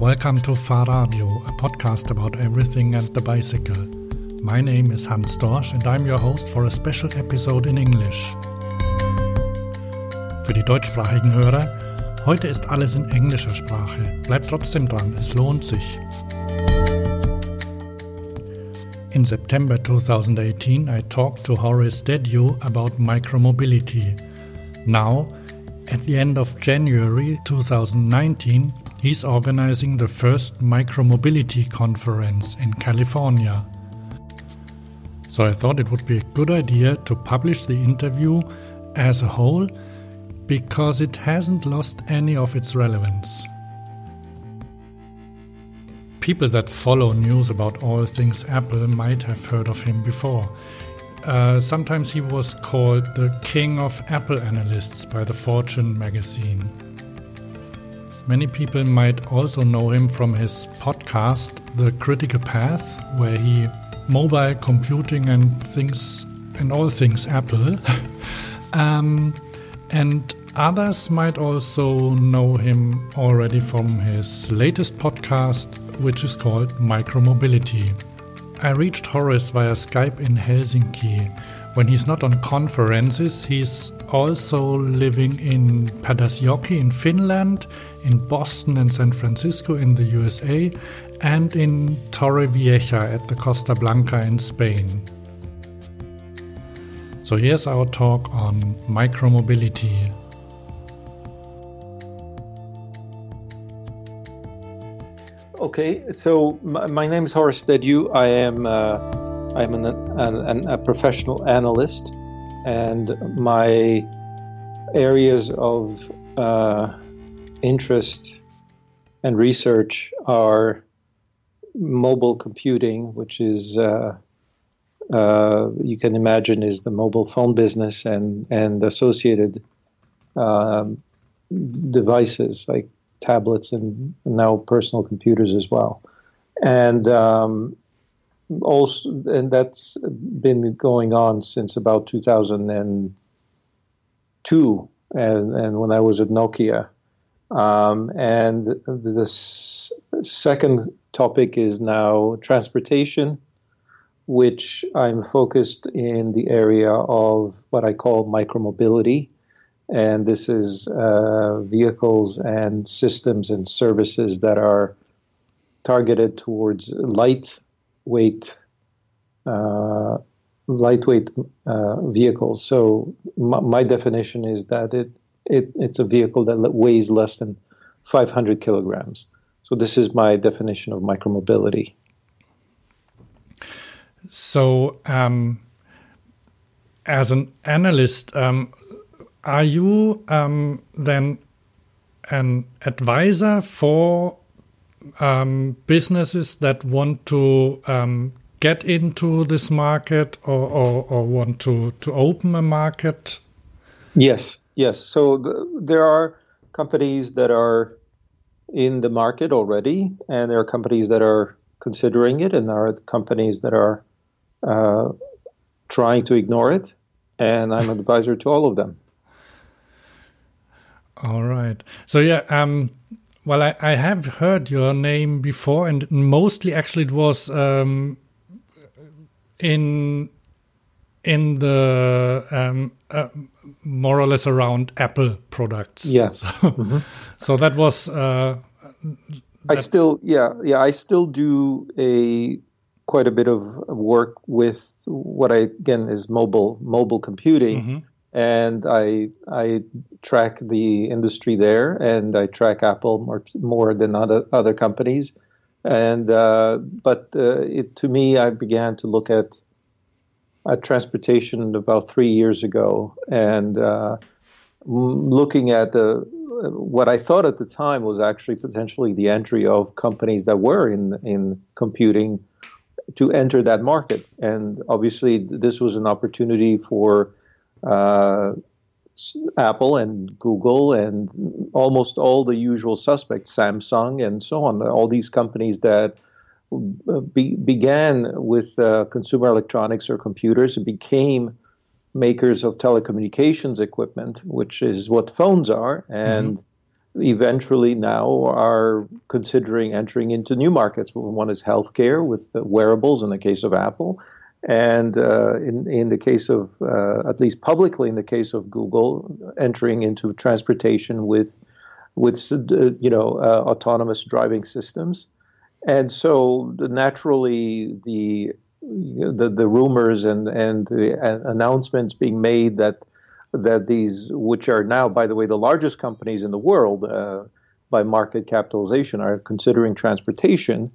Welcome to Fahrradio, a podcast about everything and the bicycle. My name is Hans Dorsch and I'm your host for a special episode in English. Für die deutschsprachigen Hörer, heute ist alles in englischer Sprache. Bleibt trotzdem dran, es lohnt sich. In September 2018, I talked to Horace Dediu about micromobility. Now, at the end of January 2019, he's organizing the first micromobility conference in California. So I thought it would be a good idea to publish the interview as a whole because it hasn't lost any of its relevance. People that follow news about all things Apple might have heard of him before. Uh, sometimes he was called the king of Apple analysts by the Fortune magazine. Many people might also know him from his podcast, The Critical Path, where he mobile computing and things and all things Apple. um, and others might also know him already from his latest podcast, which is called Micromobility. I reached Horace via Skype in Helsinki. When he's not on conferences, he's also living in Padasjoki in Finland, in Boston and San Francisco in the USA, and in Torrevieja at the Costa Blanca in Spain. So here's our talk on micromobility. Okay, so my, my name is Horace Dediu. I am uh, I'm an, an, a professional analyst, and my areas of uh, interest and research are mobile computing, which is uh, uh, you can imagine is the mobile phone business and and associated um, devices like tablets and now personal computers as well, and um, also and that's been going on since about 2002 and and when I was at Nokia. Um, and the s- second topic is now transportation, which I'm focused in the area of what I call micromobility. And this is uh, vehicles and systems and services that are targeted towards lightweight, uh, lightweight uh, vehicles. So my, my definition is that it, it it's a vehicle that weighs less than 500 kilograms. So this is my definition of micromobility. So, um, as an analyst, um, are you um, then an advisor for um, businesses that want to um, get into this market or, or, or, want to, to open a market? Yes, yes. So there are companies that are in the market already, and there are companies that are considering it, and there are companies that are uh, trying to ignore it. And I'm an advisor to all of them. All right. So yeah, um, well, I, I have heard your name before, and mostly actually it was um, in in the um, uh, more or less around Apple products. Yeah. So, mm-hmm. so that was. Uh, I still, yeah, yeah, I still do a quite a bit of work with what I again is mobile mobile computing, mm-hmm. And I I track the industry there, and I track Apple more more than other other companies, and uh, but uh, it to me I began to look at at transportation about three years ago, and uh, looking at the what I thought at the time was actually potentially the entry of companies that were in in computing to enter that market, and obviously this was an opportunity for uh, Apple and Google and almost all the usual suspects, Samsung and so on, all these companies that be, began with uh, consumer electronics or computers and became makers of telecommunications equipment, which is what phones are, and mm-hmm. eventually now are considering entering into new markets. One is healthcare with wearables in the case of Apple, and uh, in in the case of uh, at least publicly in the case of Google, entering into transportation with with uh, you know uh, autonomous driving systems, and so naturally the the the rumors and and the announcements being made that that these, which are now, by the way, the largest companies in the world uh, by market capitalization, are considering transportation.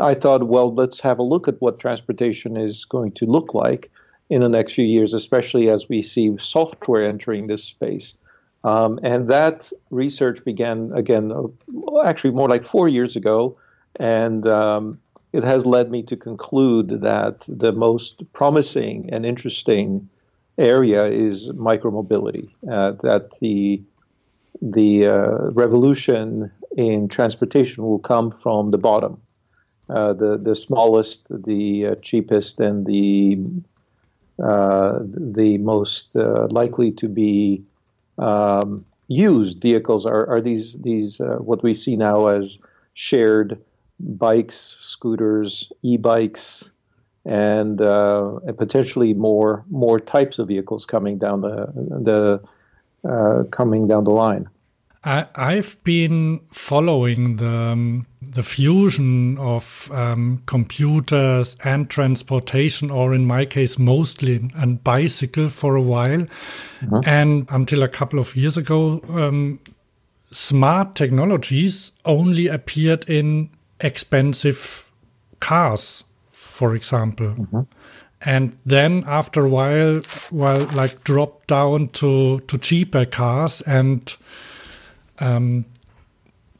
I thought, well, let's have a look at what transportation is going to look like in the next few years, especially as we see software entering this space. Um, and that research began again, uh, actually more like four years ago, and um, it has led me to conclude that the most promising and interesting area is micromobility. Uh, that the the uh, revolution in transportation will come from the bottom, uh, the the smallest, the uh, cheapest, and the uh, the most uh, likely to be um, used vehicles are, are these these what we see now as shared bikes, scooters, e-bikes, and, uh, and potentially more more types of vehicles coming down the the uh, coming down the line. I, have been following the um, the fusion of um, computers and transportation, or in my case, mostly and bicycle for a while, mm -hmm. and until a couple of years ago, um, smart technologies only appeared in expensive cars for example. Mm-hmm. And then after a while, well, like drop down to, to cheaper cars and, um,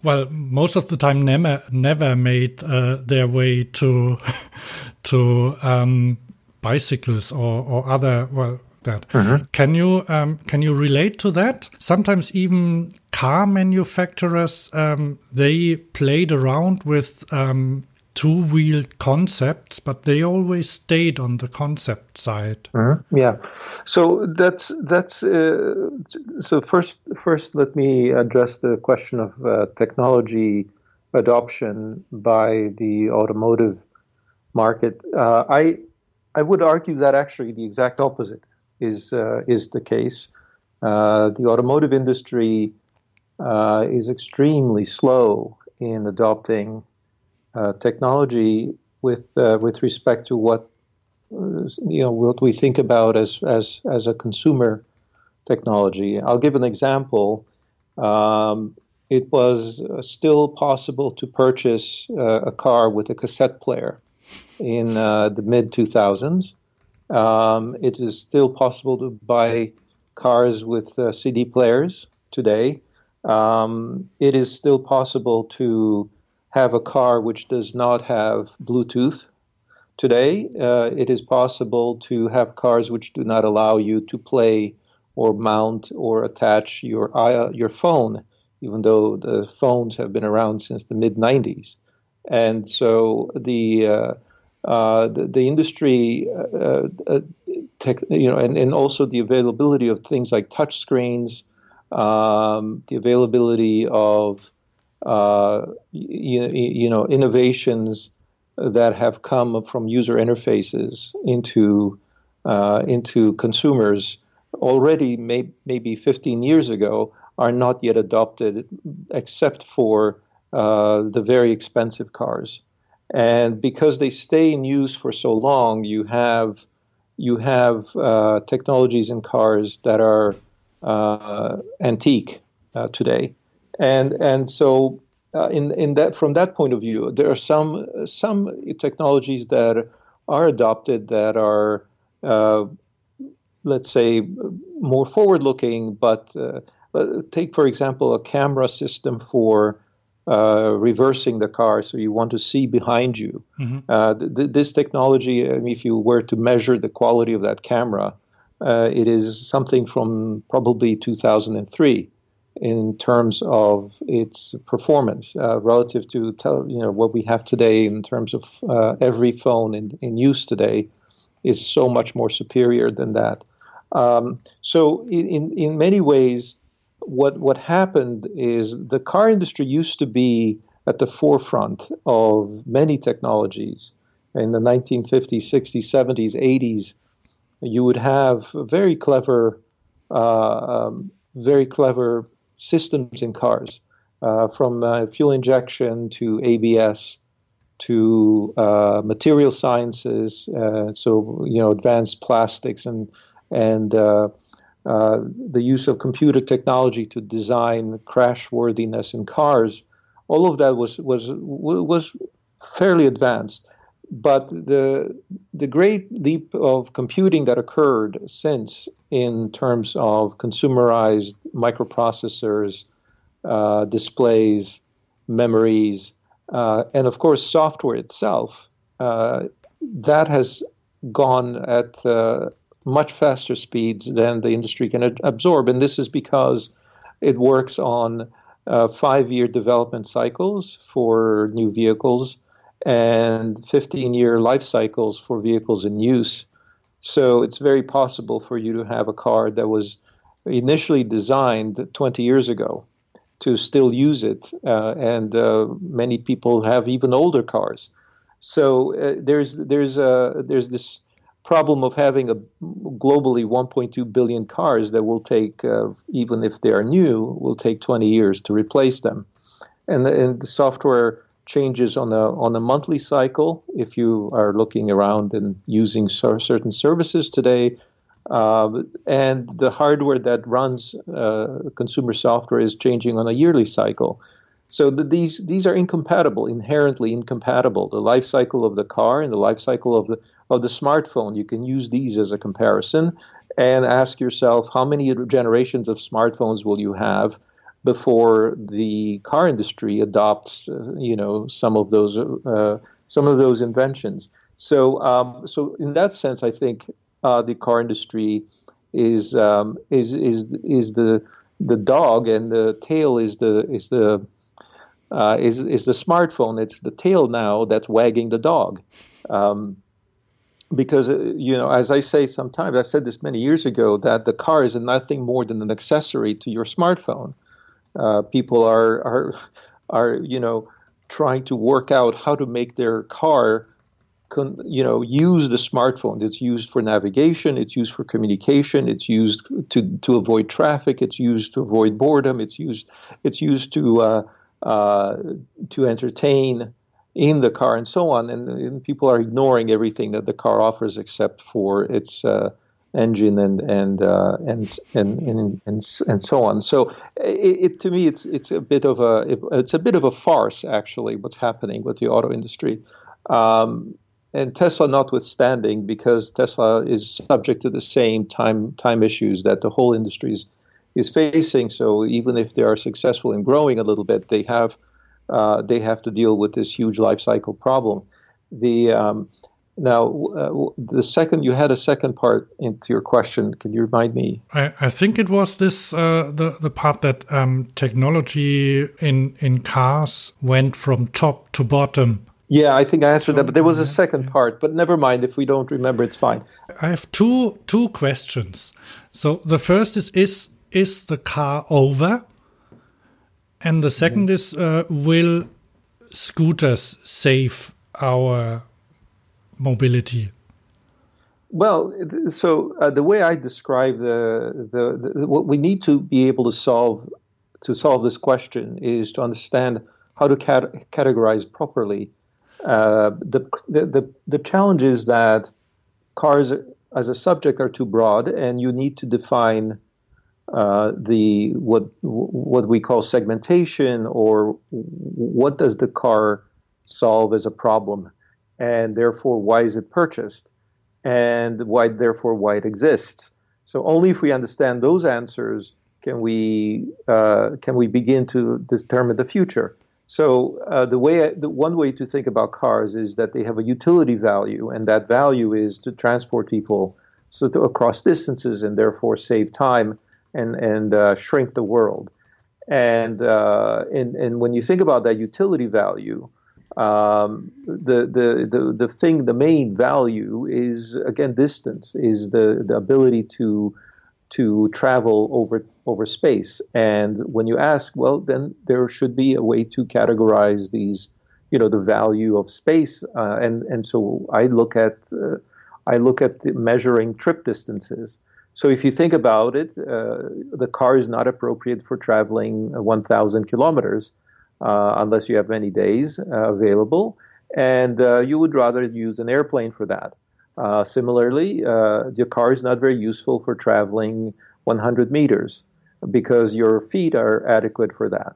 well, most of the time never never made uh, their way to to um, bicycles or, or other well that. Mm-hmm. Can you um, can you relate to that? Sometimes even car manufacturers um, they played around with um, two-wheeled concepts, but they always stayed on the concept side. Mm-hmm. Yeah, so that's that's uh, so first first let me address the question of uh, technology adoption by the automotive market. Uh, I I would argue that actually the exact opposite is uh, is the case. Uh, the automotive industry uh, is extremely slow in adopting uh, technology with uh, with respect to what uh, you know what we think about as as as a consumer technology. I'll give an example. Um, it was still possible to purchase uh, a car with a cassette player in uh, the mid 2000s. Um, it is still possible to buy cars with uh, CD players today. Um, it is still possible to have a car which does not have Bluetooth. Today, uh, it is possible to have cars which do not allow you to play or mount or attach your uh, your phone, even though the phones have been around since the mid 90s. And so the uh, uh, the, the, industry, uh, uh, tech, you know, and, and also the availability of things like touch screens, um, the availability of uh, you, you, know innovations that have come from user interfaces into uh, into consumers already may, maybe 15 years ago are not yet adopted except for uh, the very expensive cars. And because they stay in use for so long you have you have uh, technologies in cars that are uh, antique today and and so uh, in in that from that point of view, there are some some technologies that are adopted that are uh, let's say more forward looking, but uh, take for example a camera system for uh, reversing the car, so you want to see behind you. Mm-hmm. Uh, th- this technology, I mean, if you were to measure the quality of that camera, uh, it is something from probably 2003 in terms of its performance uh, relative to tele, you know what we have today in terms of uh, every phone in, in use today is so much more superior than that. Um, so in, in many ways, what what happened is the car industry used to be at the forefront of many technologies in the 1950s, 60s, 70s, 80s. You would have very clever, uh, um, very clever systems in cars, uh, from uh, fuel injection to ABS to uh, material sciences. Uh, so you know, advanced plastics and and uh, uh, the use of computer technology to design crashworthiness in cars, all of that was was was fairly advanced. But the the great leap of computing that occurred since, in terms of consumerized microprocessors, uh, displays, memories, uh, and of course software itself, uh, that has gone at uh, much faster speeds than the industry can absorb. And this is because it works on uh, five year development cycles for new vehicles and 15 year life cycles for vehicles in use. So it's very possible for you to have a car that was initially designed 20 years ago to still use it. Uh, and uh, many people have even older cars. So uh, there's, there's, a, there's this problem of having a globally 1.2 billion cars that will take, uh, even if they are new, will take 20 years to replace them. And the, and the software changes on a on a monthly cycle. If you are looking around and using certain services today, uh, and the hardware that runs uh, consumer software is changing on a yearly cycle. So the, these these are incompatible, inherently incompatible. The life cycle of the car and the life cycle of the of the smartphone. You can use these as a comparison and ask yourself how many generations of smartphones will you have before the car industry adopts, uh, you know, some of those uh, some of those inventions. So, um, so in that sense, I think uh, the car industry is um, is is is the the dog, and the tail is the is the uh, is is the smartphone. It's the tail now that's wagging the dog. Um, because uh, you know as i say sometimes i've said this many years ago that the car is nothing more than an accessory to your smartphone uh, people are are are you know trying to work out how to make their car con, you know use the smartphone it's used for navigation it's used for communication it's used to to avoid traffic it's used to avoid boredom it's used it's used to uh, uh, to entertain in the car and so on. And, and, people are ignoring everything that the car offers except for its uh, engine and and, uh, and and and and and so on. So it, it, to me it's it's a bit of a it, it's a bit of a farce actually what's happening with the auto industry. Um, and Tesla notwithstanding, because Tesla is subject to the same time time issues that the whole industry is, is facing. So even if they are successful in growing a little bit, they have uh, they have to deal with this huge life cycle problem. The um, now uh, the second you had a second part into your question. Can you remind me? I, I think it was this uh, the the part that um, technology in in cars went from top to bottom. Yeah, I think I answered that, but there was a second part. But never mind. If we don't remember, it's fine. I have two two questions. So the first is is is the car over? And the second mm. is uh, will scooters save our mobility? Well, so uh, the way I describe the, the, the, what we need to be able to solve to solve this question is to understand how to cat- categorize properly. Uh, the, the, the the challenge is that cars as a subject are too broad, and you need to define uh, the what what we call segmentation, or what does the car solve as a problem, and therefore why is it purchased, and why therefore why it exists. So only if we understand those answers can we uh, can we begin to determine the future. So uh, the way the one way to think about cars is that they have a utility value, and that value is to transport people so to, across distances and therefore save time and and uh, shrink the world. And, uh, and and when you think about that utility value, um, the, the the the thing, the main value is again distance, is the the ability to to travel over over space. And when you ask, well, then there should be a way to categorize these, you know, the value of space. Uh, and and so I look at uh, I look at measuring trip distances. So if you think about it, uh, the car is not appropriate for traveling 1,000 kilometers unless you have many days uh, available, and uh, you would rather use an airplane for that. Uh, similarly, uh, the car is not very useful for traveling 100 meters because your feet are adequate for that.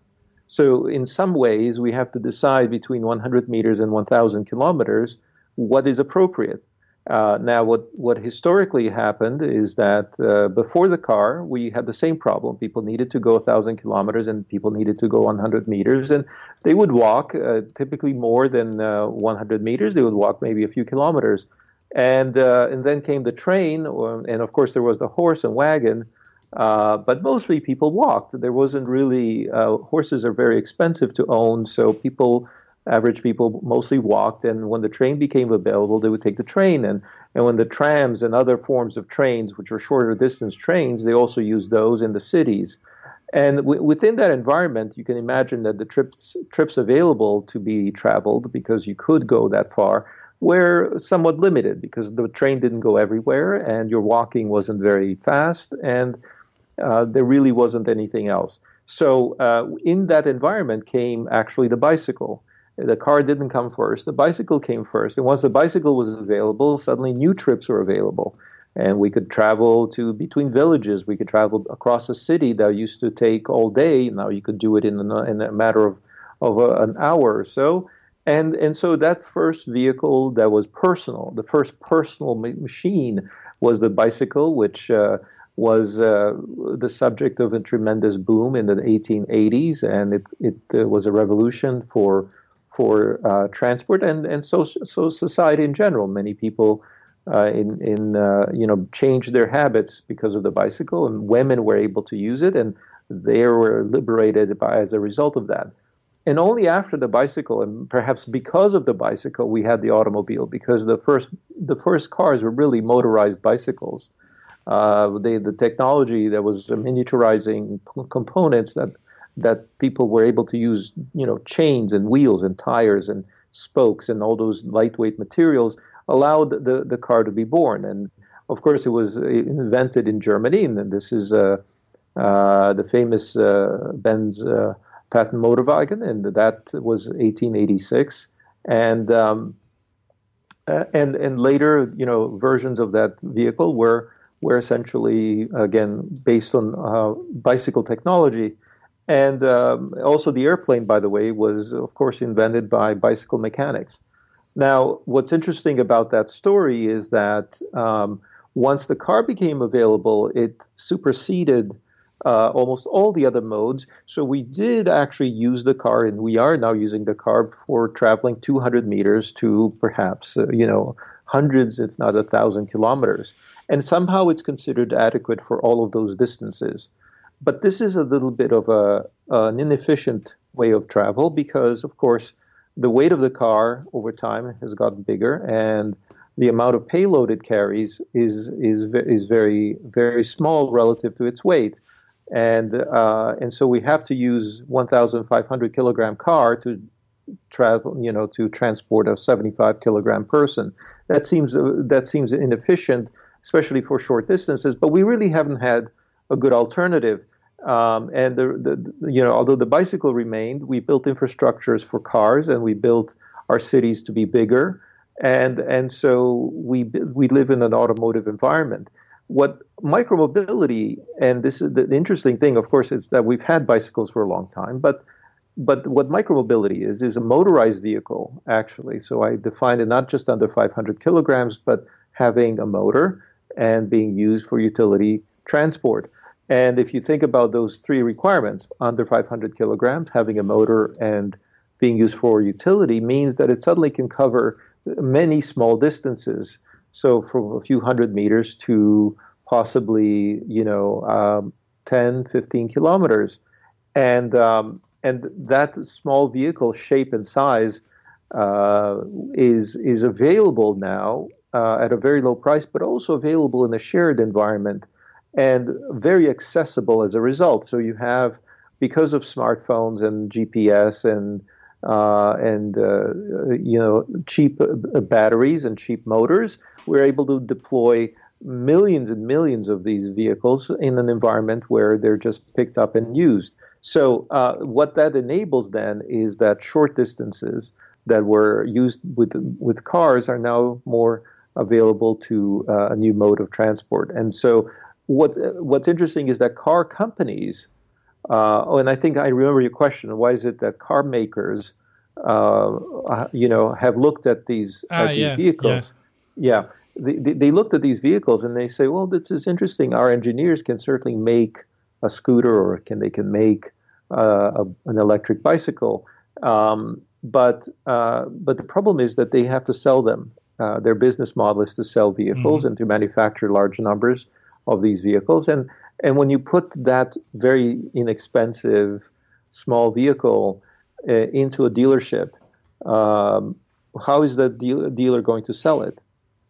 So, in some ways, we have to decide between 100 meters and 1,000 kilometers what is appropriate. Uh, now, what, what historically happened is that uh, before the car, we had the same problem. People needed to go 1,000 kilometers and people needed to go 100 meters. And they would walk uh, typically more than uh, 100 meters. They would walk maybe a few kilometers. And, uh, and then came the train, or, and of course, there was the horse and wagon. Uh, but mostly people walked. There wasn't really, horses are very expensive to own, so people average people mostly walked and when the train became available they would take the train and and when the trams and other forms of trains which were shorter distance trains they also used those in the cities. And w- within that environment you can imagine that the trips trips available to be traveled because you could go that far were somewhat limited because the train didn't go everywhere and your walking wasn't very fast and uh, there really wasn't anything else. So uh, in that environment came actually the bicycle the car didn't come first. The bicycle came first. And once the bicycle was available, suddenly new trips were available. And we could travel to between villages. We could travel across a city that used to take all day. Now you could do it in a, in a matter of, of a, an hour or so. And, and so that first vehicle that was personal, the first personal ma- machine was the bicycle, which uh, was uh, the subject of a tremendous boom in the 1880s. And it, it uh, was a revolution for for uh, transport and and so so society in general. Many people uh, in in uh, you know changed their habits because of the bicycle, and women were able to use it, and they were liberated by as a result of that. And only after the bicycle, and perhaps because of the bicycle, we had the automobile. Because the first the first cars were really motorized bicycles. Uh, the the technology that was miniaturizing components that that people were able to use, you know, chains and wheels and tires and spokes and all those lightweight materials allowed the, the car to be born. And of course, it was uh, invented in Germany, and this is uh, uh, the famous uh, Benz uh, patent Motorwagen, and that was 1886. And um, and and later, you know, versions of that vehicle were were essentially again based on uh, bicycle technology. And um, also, the airplane, by the way, was, of course, invented by bicycle mechanics. Now, what's interesting about that story is that um, once the car became available, it superseded uh, almost all the other modes. So we did actually use the car, and we are now using the car for traveling 200 meters to perhaps, uh, you know, hundreds, if not a thousand kilometers. And somehow it's considered adequate for all of those distances. But this is a little bit of a, an inefficient way of travel because, of course, the weight of the car over time has gotten bigger, and the amount of payload it carries is is is very very small relative to its weight, and uh, and so we have to use 1,500 kilogram car to travel, you know, to transport a 75 kilogram person. That seems that seems inefficient, especially for short distances. But we really haven't had a good alternative. Um, and the, the, you know, although the bicycle remained, we built infrastructures for cars, and we built our cities to be bigger, and and so we we live in an automotive environment. What micromobility, and this is the interesting thing, of course, is that we've had bicycles for a long time, but but what micromobility is is a motorized vehicle actually. So I define it not just under 500 kilograms, but having a motor and being used for utility transport. And if you think about those three requirements, under 500 kilograms, having a motor and being used for utility means that it suddenly can cover many small distances. So from a few hundred meters to possibly, you know, um, 10, 15 kilometers. And, um, and that small vehicle shape and size uh, is, is available now uh, at a very low price, but also available in a shared environment and very accessible as a result. So you have, because of smartphones and GPS and uh, and uh, you know cheap uh, batteries and cheap motors, we're able to deploy millions and millions of these vehicles in an environment where they're just picked up and used. So uh, what that enables then is that short distances that were used with with cars are now more available to uh, a new mode of transport. And so what what's interesting is that car companies uh, oh, and I think I remember your question. Why is it that car makers, uh, uh you know, have looked at these, at these yeah, vehicles? Yeah, yeah. They, they, looked at these vehicles and they say, well, this is interesting. Our engineers can certainly make a scooter or can they can make uh, a, an electric bicycle, um, but uh, but the problem is that they have to sell them. Uh, their business model is to sell vehicles mm-hmm. and to manufacture large numbers of these vehicles, and and when you put that very inexpensive small vehicle uh, into a dealership, um, how is that deal- dealer going to sell it?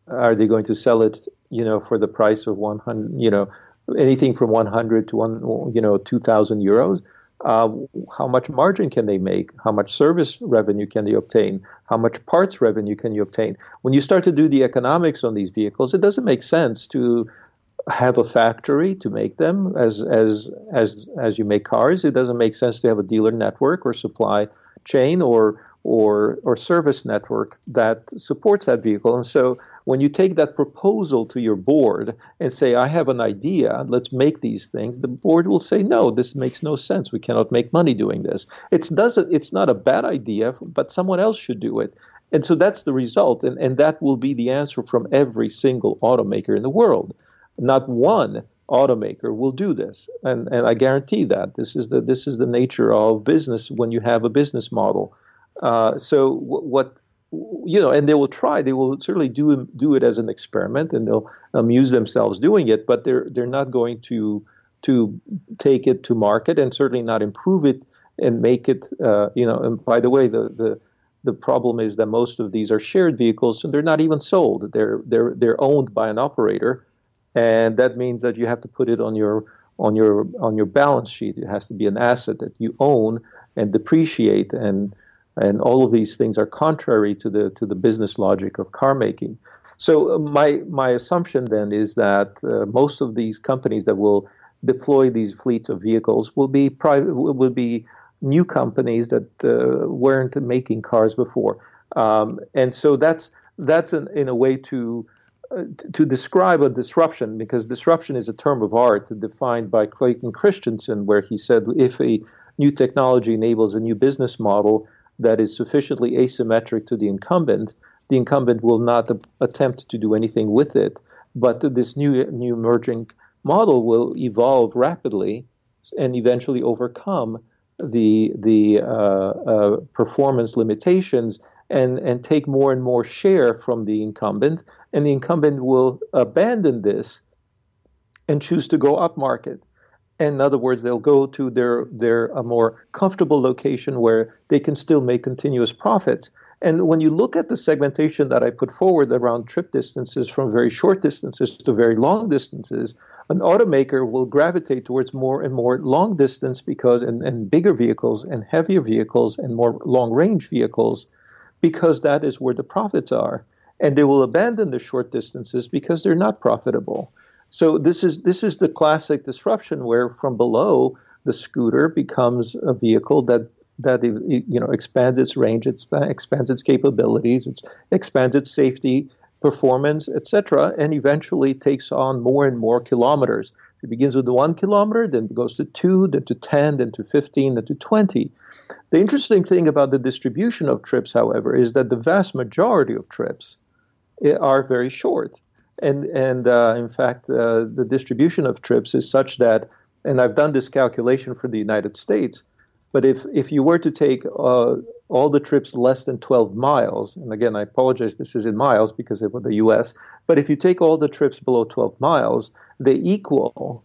Are they going to sell it, you know, for the price of 100, you know, anything from 100 to one, you know, 2,000 euros? Uh, how much margin can they make? How much service revenue can they obtain? How much parts revenue can you obtain? When you start to do the economics on these vehicles, it doesn't make sense to have a factory to make them as as as as you make cars. It doesn't make sense to have a dealer network or supply chain or or or service network that supports that vehicle. And so when you take that proposal to your board and say, I have an idea, let's make these things, the board will say, No, this makes no sense. We cannot make money doing this. It's doesn't it's not a bad idea, but someone else should do it. And so that's the result, and, and that will be the answer from every single automaker in the world. Not one automaker will do this, and and I guarantee that this is the this is the nature of business when you have a business model. Uh, so what you know, and they will try. They will certainly do do it as an experiment, and they'll amuse themselves doing it. But they're they're not going to to take it to market, and certainly not improve it and make it. Uh, you know, and by the way, the the the problem is that most of these are shared vehicles, and they're not even sold. They're they're they're owned by an operator, and that means that you have to put it on your on your on your balance sheet. It has to be an asset that you own and depreciate, and and all of these things are contrary to the to the business logic of car making. So uh, my my assumption then is that uh, most of these companies that will deploy these fleets of vehicles will be private will be new companies that uh, weren't making cars before, um, and so that's that's an, in a way to to describe a disruption, because disruption is a term of art defined by Clayton Christensen, where he said if a new technology enables a new business model that is sufficiently asymmetric to the incumbent, the incumbent will not attempt to do anything with it. But this new new emerging model will evolve rapidly and eventually overcome the the uh, uh, performance limitations and, and take more and more share from the incumbent, and the incumbent will abandon this and choose to go up market. In other words, they'll go to their, their a more comfortable location where they can still make continuous profits. And when you look at the segmentation that I put forward around trip distances from very short distances to very long distances, an automaker will gravitate towards more and more long distance because and, and bigger vehicles and heavier vehicles and more long range vehicles because that is where the profits are. And they will abandon the short distances because they're not profitable. So this is this is the classic disruption where from below the scooter becomes a vehicle that that you know expands its range, it expands its capabilities, it expands its safety, performance, etc., and eventually takes on more and more kilometers. It begins with the one kilometer, then goes to two, then to 10, then to 15, then to 20. The interesting thing about the distribution of trips, however, is that the vast majority of trips eh, are very short. And, and uh, in fact, uh, the distribution of trips is such that, and I've done this calculation for the United States, but if, if you were to take uh, all the trips less than 12 miles, and again, I apologize, this is in miles because of the US, but if you take all the trips below 12 miles, they equal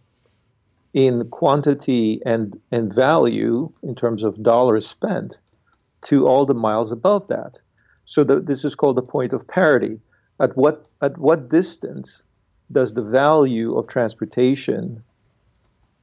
in quantity and, and value in terms of dollars spent to all the miles above that. So the, this is called the point of parity. At what, at what distance does the value of transportation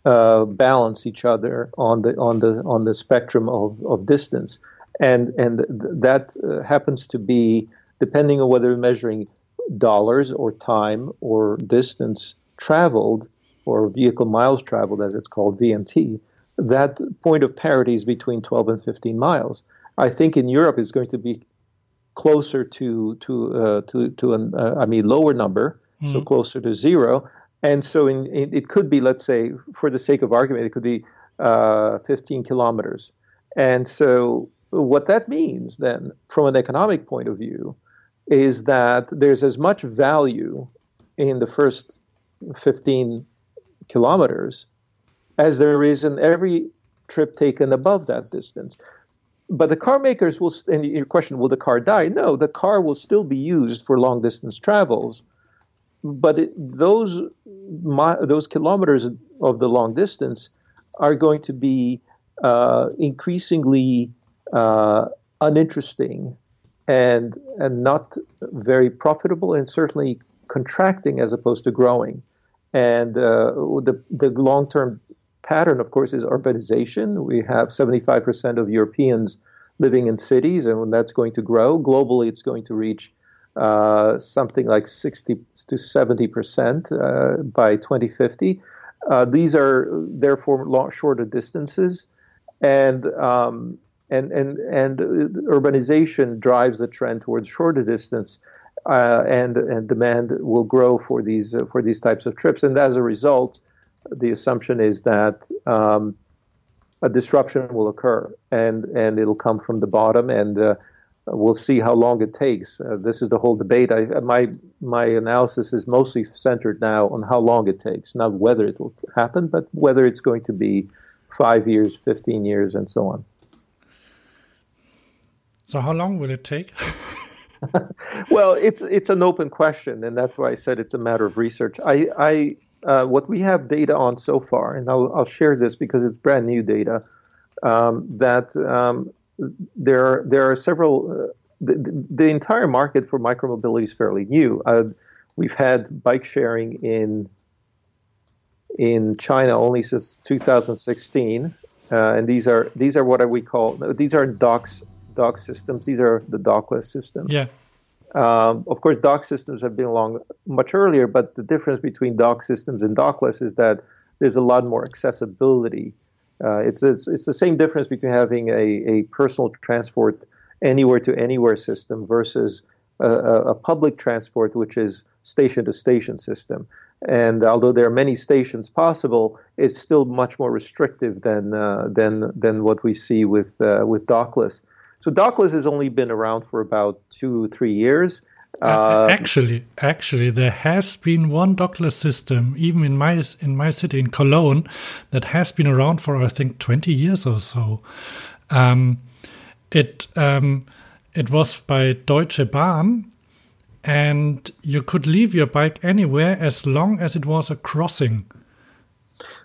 uh, balance each other on the on the on the spectrum of, of distance, and and that uh, happens to be depending on whether we're measuring dollars or time or distance traveled or vehicle miles traveled, as it's called VMT. That point of parity is between 12 and 15 miles. I think in Europe it's going to be closer to to uh, to to an uh, I mean lower number, mm-hmm. so closer to zero. And so in, in, it could be, let's say, for the sake of argument, it could be uh, 15 kilometers. And so what that means then, from an economic point of view, is that there's as much value in the first 15 kilometers as there is in every trip taken above that distance. But the car makers will, and your question, will the car die? No, the car will still be used for long distance travels. But it, those, those kilometers of the long distance are going to be uh, increasingly uh, uninteresting and and not very profitable and certainly contracting as opposed to growing. And uh, the the long term pattern, of course, is urbanization. We have 75% of Europeans living in cities, and that's going to grow globally. It's going to reach uh, something like 60 to 70 percent uh, by 2050. Uh, these are therefore long, shorter distances, and um, and and and urbanization drives the trend towards shorter distance, uh, and and demand will grow for these uh, for these types of trips. And as a result, the assumption is that um, a disruption will occur, and and it'll come from the bottom, and uh, we'll see how long it takes. Uh, this is the whole debate. I, my my analysis is mostly centered now on how long it takes, not whether it will happen, but whether it's going to be five years, fifteen years, and so on. So how long will it take? well, it's it's an open question, and that's why I said it's a matter of research. I, I uh, what we have data on so far, and I'll, I'll share this because it's brand new data. Um, that um, there there are several. Uh, the, the, entire market for micromobility is fairly new. Uh, we've had bike sharing in in China only since 2016, uh, and these are these are what we call these are docks dock systems. These are the dockless systems. Yeah. Um, of course, dock systems have been along much earlier, but the difference between dock systems and dockless is that there's a lot more accessibility. Uh, it's, it's, it's the same difference between having a, a personal transport anywhere to anywhere system versus a, a public transport, which is station to station system. And although there are many stations possible, it's still much more restrictive than uh, than than what we see with uh, with dockless. So dockless has only been around for about two, three years. Uh, actually, actually, there has been one dockless system, even in my in my city in Cologne, that has been around for I think twenty years or so. Um, it um, it was by Deutsche Bahn, and you could leave your bike anywhere as long as it was a crossing.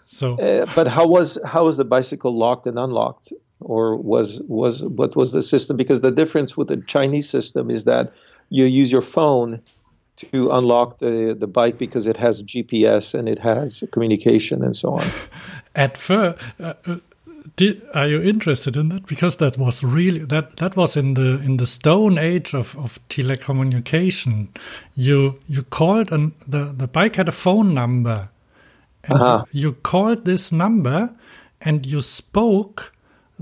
So, uh, but how was how was the bicycle locked and unlocked? Or was was what was the system? Because the difference with the Chinese system is that you use your phone to unlock the, the bike because it has GPS and it has communication and so on. At first, uh, uh, did, are you interested in that? Because that was really that that was in the in the stone age of, of telecommunication. You you called and the the bike had a phone number, and uh -huh. you called this number and you spoke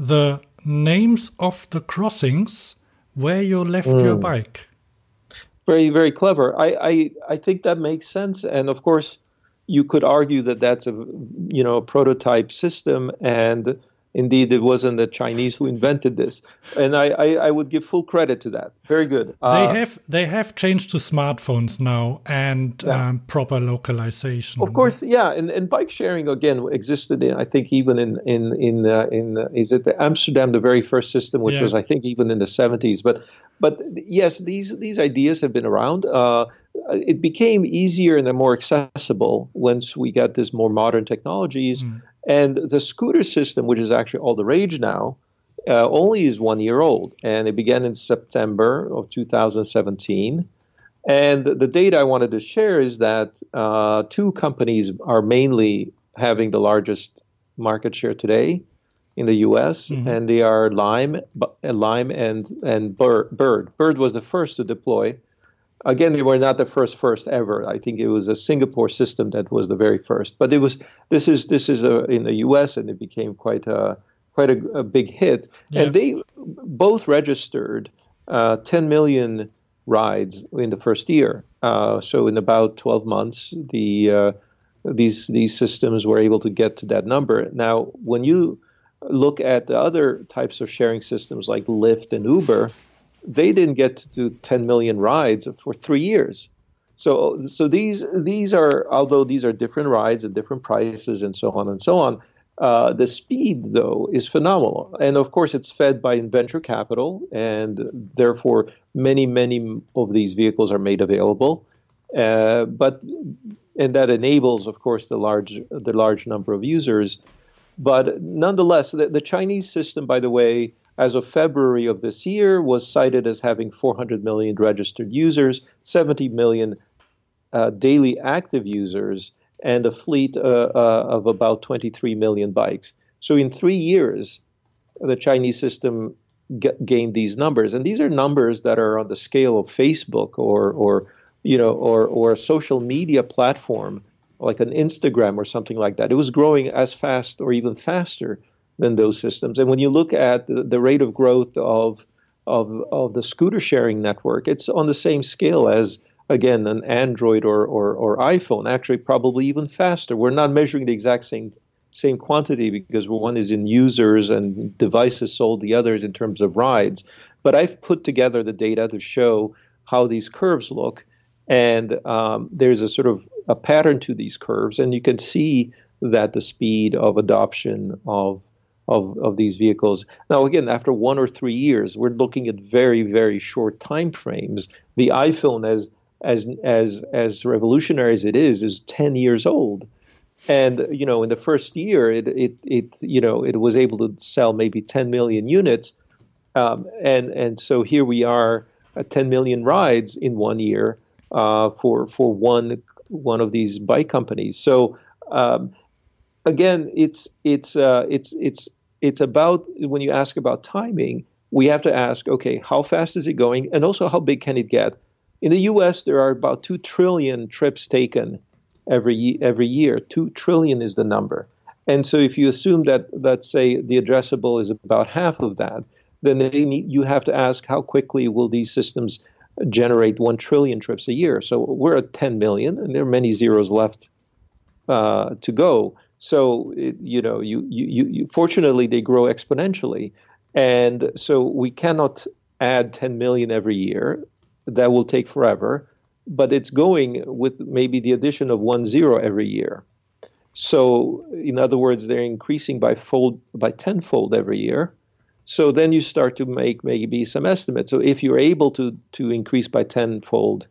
the names of the crossings where you left mm. your hmm. bike. Very, very clever. I, I, I think that makes sense. And of course, you could argue that that's a, you know, a prototype system, and Indeed, it wasn't the Chinese who invented this, and I, I, I would give full credit to that. Very good. Uh, they have they have changed to smartphones now and yeah. um, proper localization. Of course, yeah, and, and bike sharing again existed. In, I think even in in in uh, in uh, is it Amsterdam, the very first system, which yeah. was I think even in the seventies. But but yes, these these ideas have been around. Uh, it became easier and more accessible once we got this more modern technologies. Mm and the scooter system, which is actually all the rage now, uh, only is one year old, and it began in September of 2017. And the data I wanted to share is that uh, two companies are mainly having the largest market share today in the U.S., mm-hmm. and they are Lime, Lime, and and Bird. Bird was the first to deploy. Again, they were not the first first ever. I think it was a Singapore system that was the very first. But it was this is this is a, in the U.S. and it became quite a quite a, a big hit. Yeah. And they both registered uh, 10 million rides in the first year. Uh, so in about 12 months, the uh, these these systems were able to get to that number. Now, when you look at the other types of sharing systems like Lyft and Uber, they didn't get to 10 million rides for three years. So, so these these are although these are different rides at different prices and so on and so on. Uh, the speed, though, is phenomenal, and of course, it's fed by venture capital, and therefore, many many of these vehicles are made available. Uh, but and that enables, of course, the large the large number of users. But nonetheless, the, the, Chinese system, by the way, as of February of this year, was cited as having 400 million registered users, 70 million uh, daily active users, and a fleet uh, uh, of about 23 million bikes. So in three years, the Chinese system g- gained these numbers, and these are numbers that are on the scale of Facebook or or you know or or a social media platform like an Instagram or something like that. It was growing as fast or even faster than those systems. And when you look at the, the rate of growth of, of, of the scooter sharing network, it's on the same scale as, again, an Android or, or, or iPhone, actually, probably even faster. We're not measuring the exact same same quantity because one is in users and devices sold, the other is in terms of rides. But I've put together the data to show how these curves look. And um, there's a sort of a pattern to these curves, and you can see that the speed of adoption of of, of these vehicles. Now, again, after one or three years, we're looking at very, very short time frames. The iPhone, as as as as revolutionary as it is, is 10 years old. And you know, in the first year, it it, it you know it was able to sell maybe 10 million units, um, and and so here we are at 10 million rides in one year uh, for for one one of these bike companies. So um, again, it's it's uh, it's it's it's about when you ask about timing, we have to ask, okay, how fast is it going, and also how big can it get? In the U.S., there are about two trillion trips taken every every year. Two trillion is the number, and so if you assume that let's say the addressable is about half of that, then need, you have to ask how quickly will these systems generate 1 trillion trips a year. So we're at 10 million, and there are many zeros left uh, to go. So, it, you know, you, you, you, fortunately, they grow exponentially. And so we cannot add 10 million every year. That will take forever. But it's going with maybe the addition of one zero every year. So, in other words, they're increasing by fold by tenfold every year. So then you start to make maybe some estimates. So if you're able to to increase by tenfold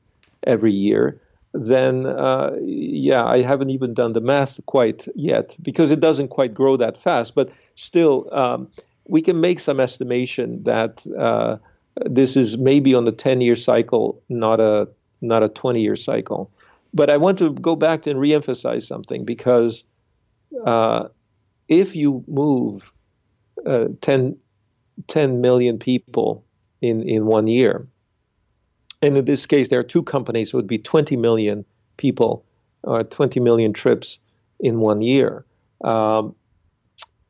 every year, then uh, yeah, I haven't even done the math quite yet because it doesn't quite grow that fast. But still, um, we can make some estimation that uh, this is maybe on a 10-year cycle, not a not a 20-year cycle. But I want to go back and reemphasize something because uh, if you move uh, 10 10 million people in, in one year. And in this case, there are two companies, so it would be 20 million people or 20 million trips in one year. Um,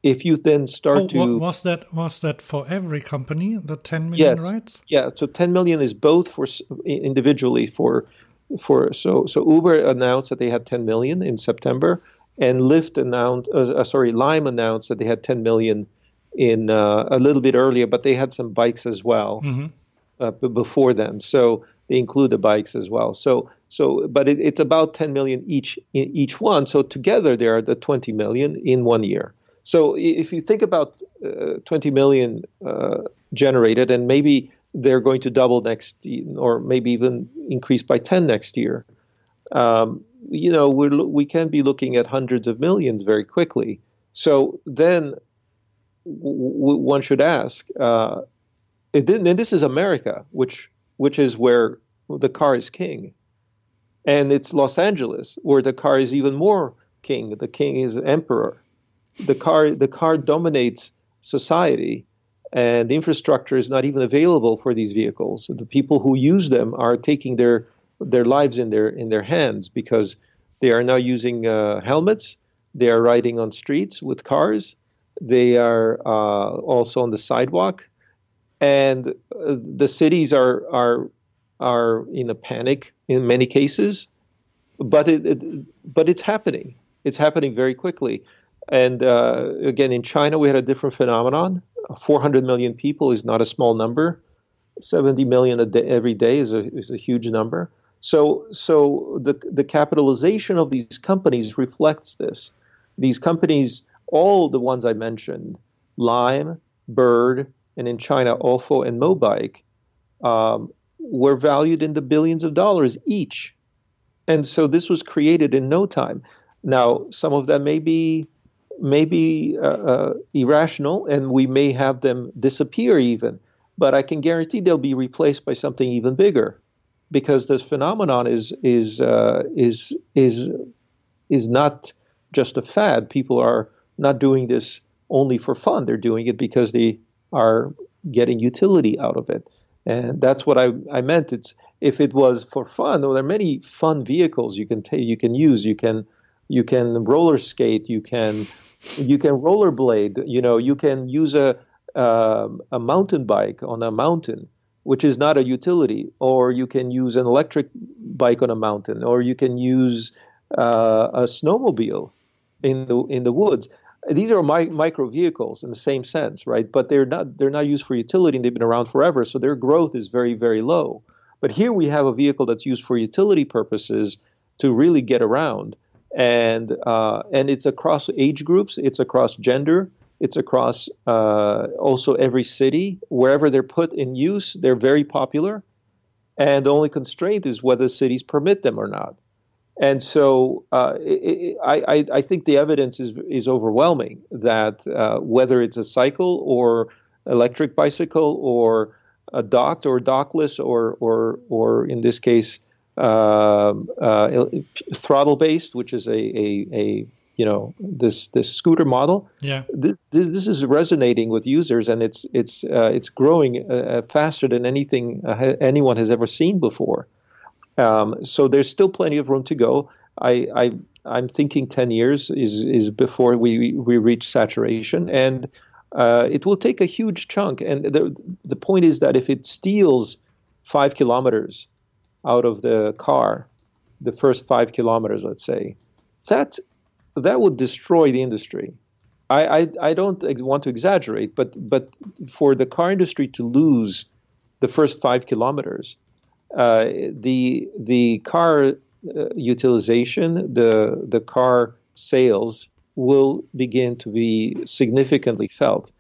if you then start oh, to was that was that for every company the 10 million yes, rights yeah so 10 million is both for individually for for so so uber announced that they had 10 million in september and lyft announced uh, uh sorry lime announced that they had 10 million in uh, a little bit earlier, but they had some bikes as well mm-hmm. Uh, before then. So they include the bikes as well. So so, but it, it's about 10 million each each one. So together they are the 20 million in one year. So if you think about uh, 20 million uh, generated, and maybe they're going to double next, or maybe even increase by 10 next year. Um, you know, we we can be looking at hundreds of millions very quickly. So then w- one should ask. Uh, it and this is America, which which is where the car is king. And it's Los Angeles where the car is even more king. The king is emperor. The car the car dominates society and the infrastructure is not even available for these vehicles. The people who use them are taking their their lives in their in their hands because they are now using uh, helmets. They are riding on streets with cars. They are uh, also on the sidewalk, and uh, the cities are are are in a panic in many cases. But it, it but it's happening. It's happening very quickly. And uh, again, in China, we had a different phenomenon. 400 million people is not a small number. 70 million a day, every day is a, is a huge number. So, so the, the capitalization of these companies reflects this. These companies, all the ones I mentioned, Lime, Bird, and in China, Ofo and Mobike, um, were valued in the billions of dollars each. And so this was created in no time. Now, some of them may be may be uh, uh, irrational, and we may have them disappear even. But I can guarantee they'll be replaced by something even bigger, because this phenomenon is is uh, is is is not just a fad. People are not doing this only for fun. They're doing it because they are getting utility out of it, and that's what I, I meant. It's if it was for fun, well, there are many fun vehicles you can take, you can use. You can you can roller skate, you can you can rollerblade. You know, you can use a uh, a mountain bike on a mountain, which is not a utility, or you can use an electric bike on a mountain, or you can use uh, a snowmobile in the in the woods. These are mi- micro vehicles in the same sense, right? But they're not they're not used for utility, and they've been around forever, so their growth is very very low. But here we have a vehicle that's used for utility purposes to really get around and uh, and it's across age groups, it's across gender, it's across uh, also every city. Wherever they're put in use, they're very popular, and the only constraint is whether cities permit them or not. And so uh, it, it, I, I think the evidence is is overwhelming that uh, whether it's a cycle or electric bicycle or a docked or dockless or or or in this case uh, uh, throttle based, which is a, a, a you know this this scooter model. Yeah, this this, this is resonating with users, and it's it's uh, it's growing uh, uh faster than anything uh, anyone has ever seen before. Um, so there's still plenty of room to go. I, I I'm thinking 10 years is is before we we reach saturation, and it will take a huge chunk. And the the point is that if it steals five kilometers out of the car, the first five kilometers, let's say, that that would destroy the industry. I, I, I don't want to exaggerate, but but for the car industry to lose the first five kilometers, uh, the the car uh, utilization, the the car sales will begin to be significantly felt.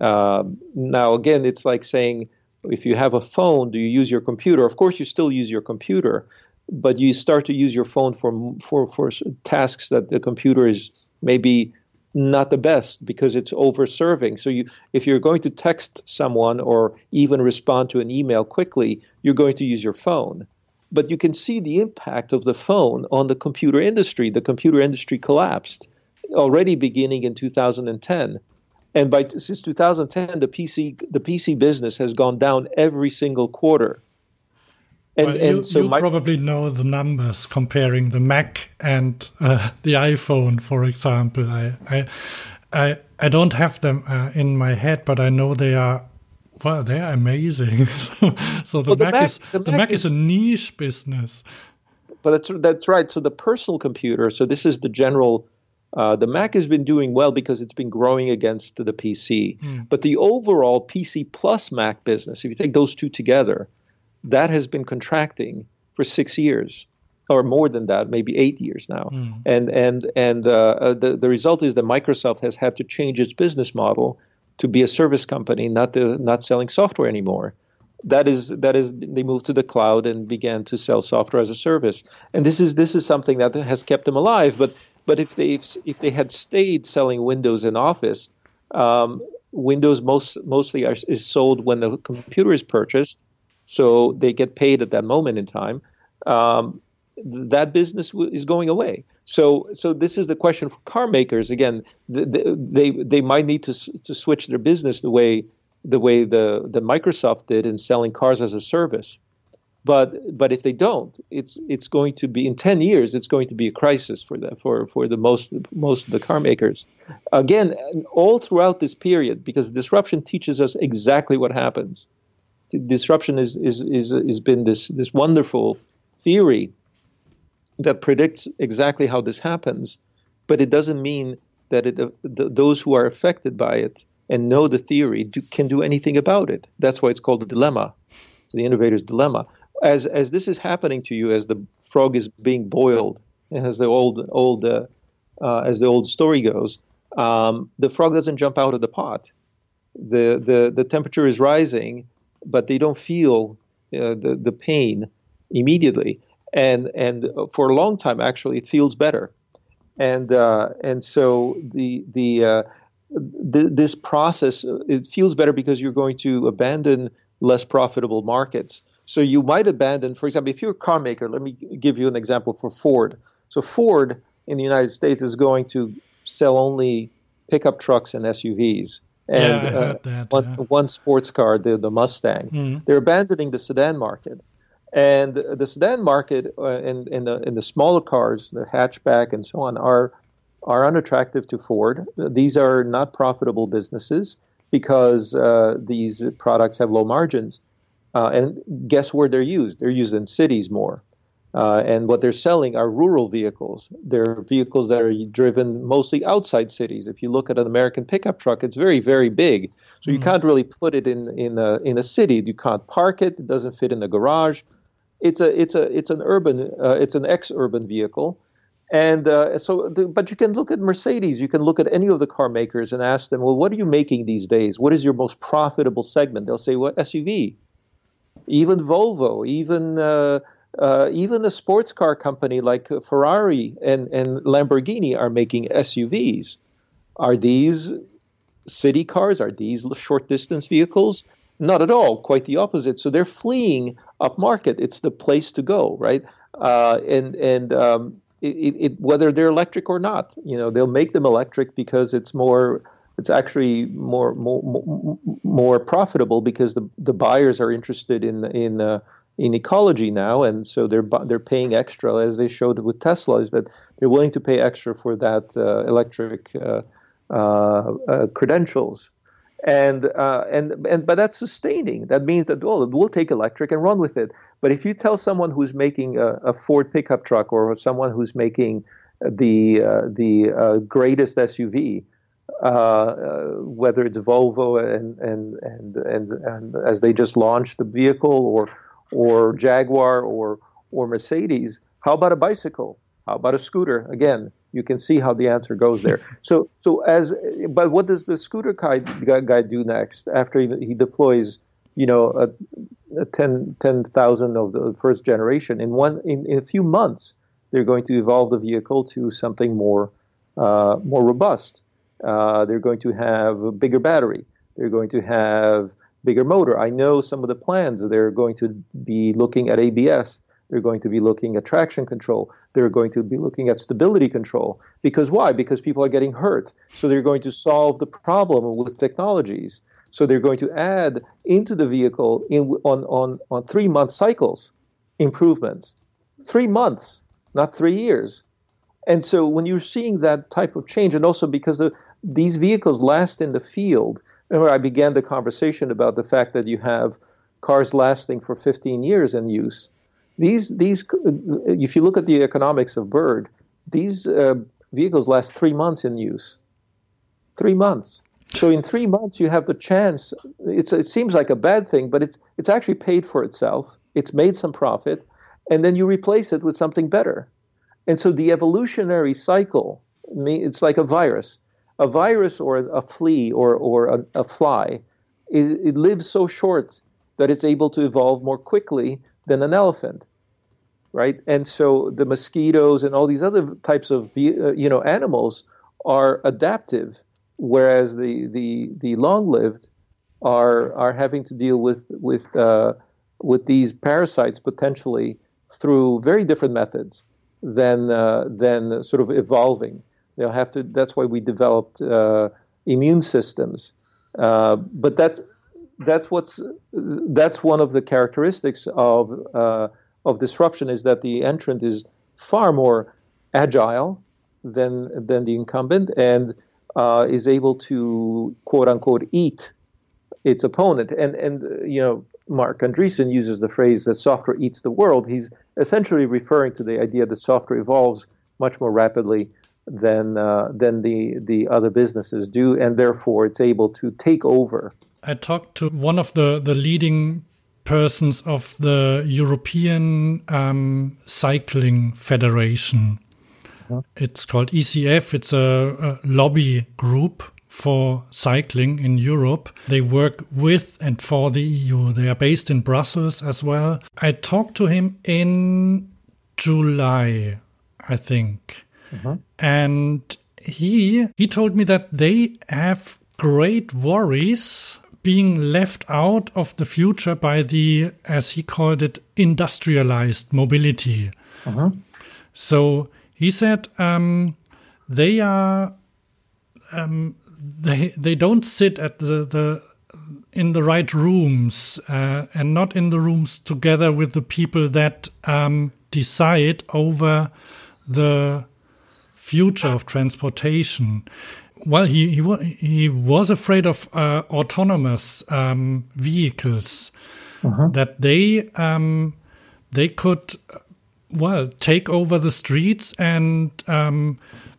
Uh, now, again, it's like saying if you have a phone, do you use your computer? Of course, you still use your computer, but you start to use your phone for for for tasks that the computer is maybe not the best because it's over serving. So you if you're going to text someone or even respond to an email quickly, you're going to use your phone. But you can see the impact of the phone on the computer industry. The computer industry collapsed already beginning in 2010 and by since 2010, the PC the PC business has gone down every single quarter. And, well, you, so you my, probably know the numbers comparing the Mac and uh, the iPhone, for example. I I I, I don't have them uh, in my head, but I know they are well, they are amazing. so, so the, well, the Mac, Mac, is the Mac, Mac is, is, a niche business. But that's that's right. So the personal computer. So this is the general uh, the Mac has been doing well because it's been growing against the PC. Mm. But the overall PC plus Mac business, if you take those two together, that has been contracting for six years or more than that, maybe eight years now. Mm. And and and uh, uh, the the result is that Microsoft has had to change its business model to be a service company, not the not selling software anymore. That is that is they moved to the cloud and began to sell software as a service. And this is this is something that has kept them alive. But but if they if they had stayed selling Windows in Office, um, Windows most mostly are, is sold when the computer is purchased, so they get paid at that moment in time. Um, that business is going away. So, so this is the question for car makers. Again, they they might need to to switch their business the way the way the the Microsoft did in selling cars as a service. But but if they don't, it's it's going to be in ten years. It's going to be a crisis for the for for the most most of the car makers. Again, all throughout this period, because disruption teaches us exactly what happens. Disruption is is is has been this this wonderful theory that predicts exactly how this happens, but it doesn't mean that it, uh, the, those who are affected by it and know the theory do, can do anything about it. That's why it's called a dilemma. It's the innovator's dilemma. As as this is happening to you, as the frog is being boiled, as the old old uh, uh, as the old story goes, um, the frog doesn't jump out of the pot. The the the temperature is rising, but they don't feel uh, the the pain immediately and and for a long time actually it feels better, and uh, and so the the, uh, the this process it feels better because you're going to abandon less profitable markets. So you might abandon, for example, if you're a car maker. Let me give you an example for Ford. So Ford in the United States is going to sell only pickup trucks and SUVs and yeah, uh, that, one, yeah. one, sports car, the, the Mustang. Mm-hmm. They're abandoning the sedan market. And the sedan market uh, in, in, the, in the smaller cars, the hatchback and so on, are, are unattractive to Ford. These are not profitable businesses because uh, these products have low margins. Uh, and guess where they're used? They're used in cities more. Uh, and what they're selling are rural vehicles. They're vehicles that are driven mostly outside cities. If you look at an American pickup truck, it's very, very big. So you mm-hmm. can't really put it in, in, a, in a city. You can't park it. It doesn't fit in the garage it's a it's a it's an urban uh, it's an ex-urban vehicle, and uh, so the, but you can look at Mercedes, you can look at any of the car makers and ask them, well, what are you making these days? What is your most profitable segment? They'll say, well, SUV. Even Volvo, even uh, uh, even a sports car company like Ferrari and, and Lamborghini are making SUVs. Are these city cars? Are these short distance vehicles? Not at all. Quite the opposite. So they're fleeing upmarket. It's the place to go, right? Uh, and and um, it, it, whether they're electric or not, you know, they'll make them electric because it's more. It's actually more more more profitable because the the buyers are interested in in uh, in ecology now, and so they're they're paying extra, as they showed with Tesla, is that they're willing to pay extra for that uh, electric uh, uh, uh credentials and uh, and and but that's sustaining. That means that well, we'll take electric and run with it. But if you tell someone who's making a, a Ford pickup truck or someone who's making the the greatest SUV, uh, uh, whether it's Volvo and, and and and and as they just launched the vehicle, or or Jaguar or or Mercedes, how about a bicycle? How about a scooter? Again, you can see how the answer goes there. So, so as, but what does the scooter guy, guy do next after he, he deploys, you know, a, a 10 10,000 of the first generation in one in, in, a few months? They're going to evolve the vehicle to something more uh, more robust. Uh, they're going to have a bigger battery. They're going to have bigger motor. I know some of the plans. They're going to be looking at ABS. They're going to be looking at traction control. They're going to be looking at stability control. Because why? Because people are getting hurt. So they're going to solve the problem with technologies. So they're going to add into the vehicle in, on, on, on three month cycles improvements. Three months, not three years. And so when you're seeing that type of change, and also because the, these vehicles last in the field, remember I began the conversation about the fact that you have cars lasting for 15 years in use. These these if you look at the economics of Bird, these uh, vehicles last three months in use. Three months. So in three months, you have the chance. it seems like a bad thing, but it's it's actually paid for itself. It's made some profit, and then you replace it with something better. And so the evolutionary cycle, it's like a virus. A virus or a flea or or a, a fly, it, it lives so short that it's able to evolve more quickly than an elephant, right? And so the mosquitoes and all these other types of uh, you know animals are adaptive, whereas the the the long-lived are are having to deal with with uh, with these parasites potentially through very different methods than uh, than sort of evolving. They'll have to. That's why we developed uh, immune systems. Uh, but that's that's what's that's one of the characteristics of uh, of disruption is that the entrant is far more agile than than the incumbent and uh, is able to quote unquote eat its opponent. And and you know Marc Andreessen uses the phrase that software eats the world. He's essentially referring to the idea that software evolves much more rapidly than uh, than the the other businesses do, and therefore it's able to take over. I talked to one of the the leading persons of the European um, Cycling Federation. Uh-huh. It's called ECF. It's a, a lobby group for cycling in Europe. They work with and for the EU. They are based in Brussels as well. I talked to him in July, I think. Mm-hmm. And he he told me that they have great worries being left out of the future by the as he called it industrialized mobility. Uh-huh. So he said um, they are um, they they don't sit at the, the in the right rooms uh, and not in the rooms together with the people that um, decide over the future of transportation. Well, he he, he was afraid of uh, autonomous um, vehicles uh-huh. that they um, they could well take over the streets and um,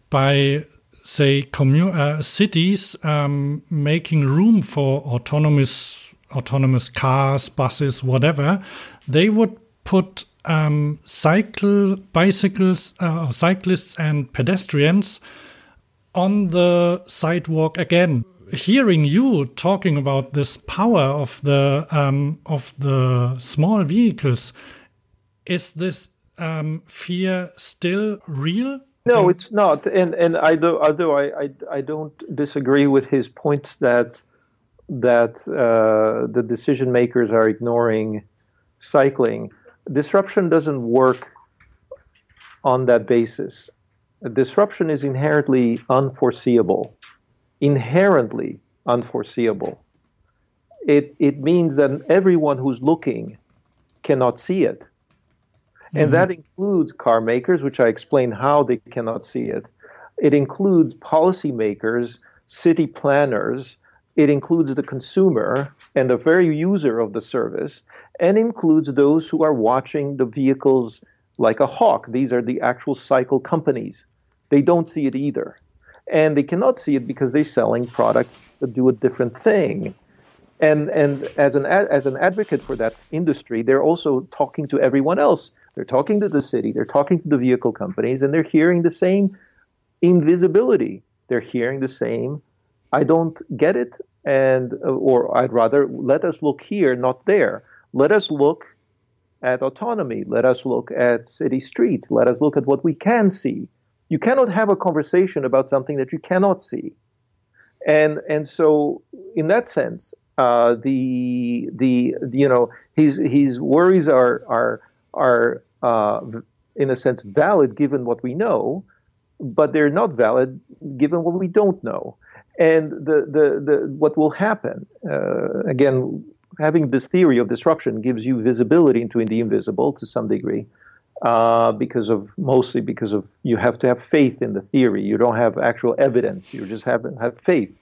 by say commu- uh, cities um, making room for autonomous autonomous cars, buses, whatever, they would put um, cycle bicycles, uh, cyclists, and pedestrians on the sidewalk again. Hearing you talking about this power of the um, of the small vehicles, is this um, fear still real? No, it's not. And and I do, although I, I I don't disagree with his points that that uh, the decision makers are ignoring cycling disruption doesn't work on that basis. Disruption is inherently unforeseeable, inherently unforeseeable. It, it means that everyone who's looking cannot see it. Mm-hmm. And that includes car makers, which I explained how they cannot see it. It includes policymakers, city planners. It includes the consumer and the very user of the service and includes those who are watching the vehicles like a hawk. These are the actual cycle companies. They don't see it either. And they cannot see it because they're selling products that do a different thing. And, and as, an, as an advocate for that industry, they're also talking to everyone else. They're talking to the city, they're talking to the vehicle companies, and they're hearing the same invisibility. They're hearing the same, I don't get it, and or I'd rather let us look here, not there. Let us look at autonomy. Let us look at city streets. Let us look at what we can see. You cannot have a conversation about something that you cannot see. And and so in that sense, uh, the, the you know his his worries are are are uh, in a sense valid given what we know, but they're not valid given what we don't know. And the the, the what will happen uh, again having this theory of disruption gives you visibility into the invisible to some degree, uh, because of mostly because of you have to have faith in the theory. You don't have actual evidence. You just have have faith.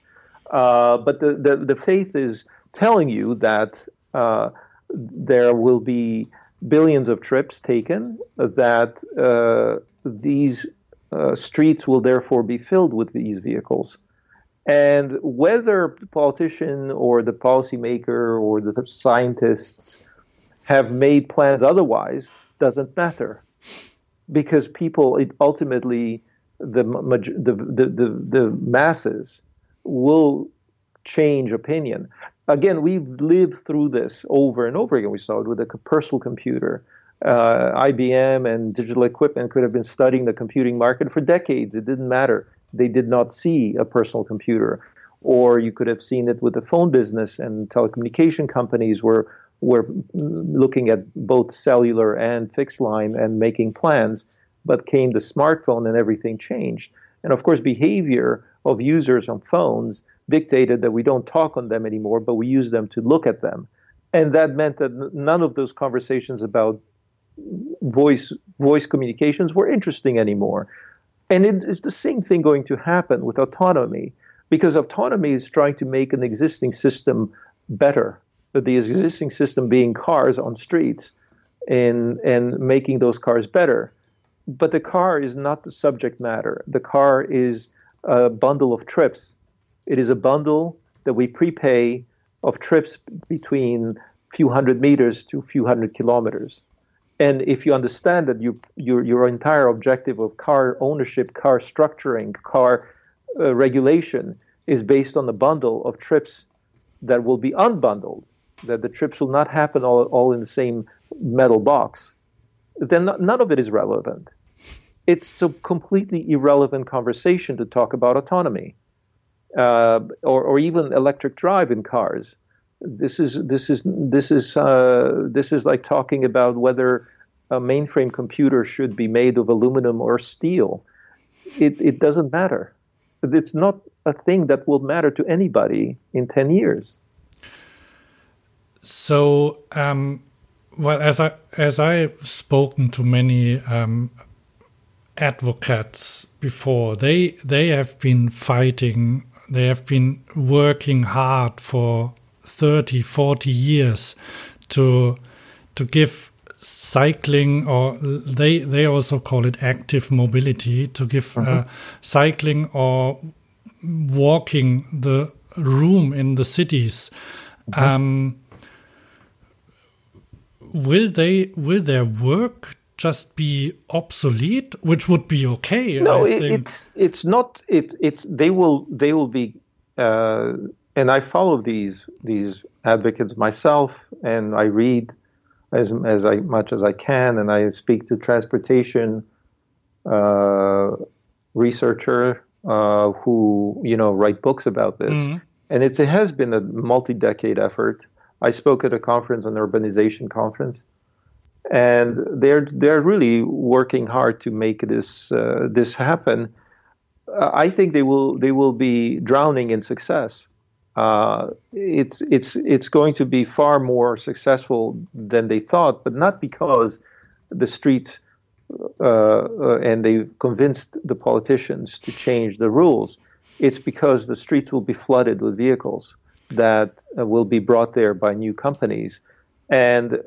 Uh, but the, the the faith is telling you that uh, there will be billions of trips taken. That uh, these uh, streets will therefore be filled with these vehicles. And whether the politician or the policymaker or the scientists have made plans otherwise doesn't matter because people ultimately the, the, the, the, masses will change opinion. Again, we've lived through this over and over again. We saw it with the personal computer. Uh, IBM and digital equipment could have been studying the computing market for decades. It didn't matter they did not see a personal computer. Or you could have seen it with the phone business and telecommunication companies were were looking at both cellular and fixed line and making plans, but came the smartphone and everything changed. And of course, behavior of users on phones dictated that we don't talk on them anymore, but we use them to look at them. And that meant that none of those conversations about voice voice communications were interesting anymore. And it is the same thing going to happen with autonomy, because autonomy is trying to make an existing system better. The existing system being cars on streets and and making those cars better. But the car is not the subject matter. The car is a bundle of trips. It is a bundle that we prepay of trips between few hundred meters to few hundred kilometers. And if you understand that you, your, your entire objective of car ownership, car structuring, car uh, regulation is based on the bundle of trips that will be unbundled, that the trips will not happen all, all in the same metal box, then none of it is relevant. It's a completely irrelevant conversation to talk about autonomy uh, or, or even electric drive in cars. This is this is this is uh, this is like talking about whether a mainframe computer should be made of aluminum or steel. It it doesn't matter. It's not a thing that will matter to anybody in ten years. So, um, well, as I as I've spoken to many um, advocates before, they they have been fighting they have been working hard for 30, 40 years to to give cycling or they they also call it active mobility to give uh, uh-huh. cycling or walking the room in the cities uh-huh. um, will they will their work just be obsolete, which would be okay. No, it, it's it's not. It it's they will they will be. Uh, and I follow these these advocates myself, and I read as as I, much as I can, and I speak to transportation uh, researcher uh, who you know write books about this, mm-hmm. and it has been a multi-decade effort. I spoke at a conference, an urbanization conference, and they're they're really working hard to make this uh, this happen. Uh, I think they will they will be drowning in success. Uh, it's it's it's going to be far more successful than they thought, but not because the streets uh, uh, and they convinced the politicians to change the rules. It's because the streets will be flooded with vehicles that uh, will be brought there by new companies, and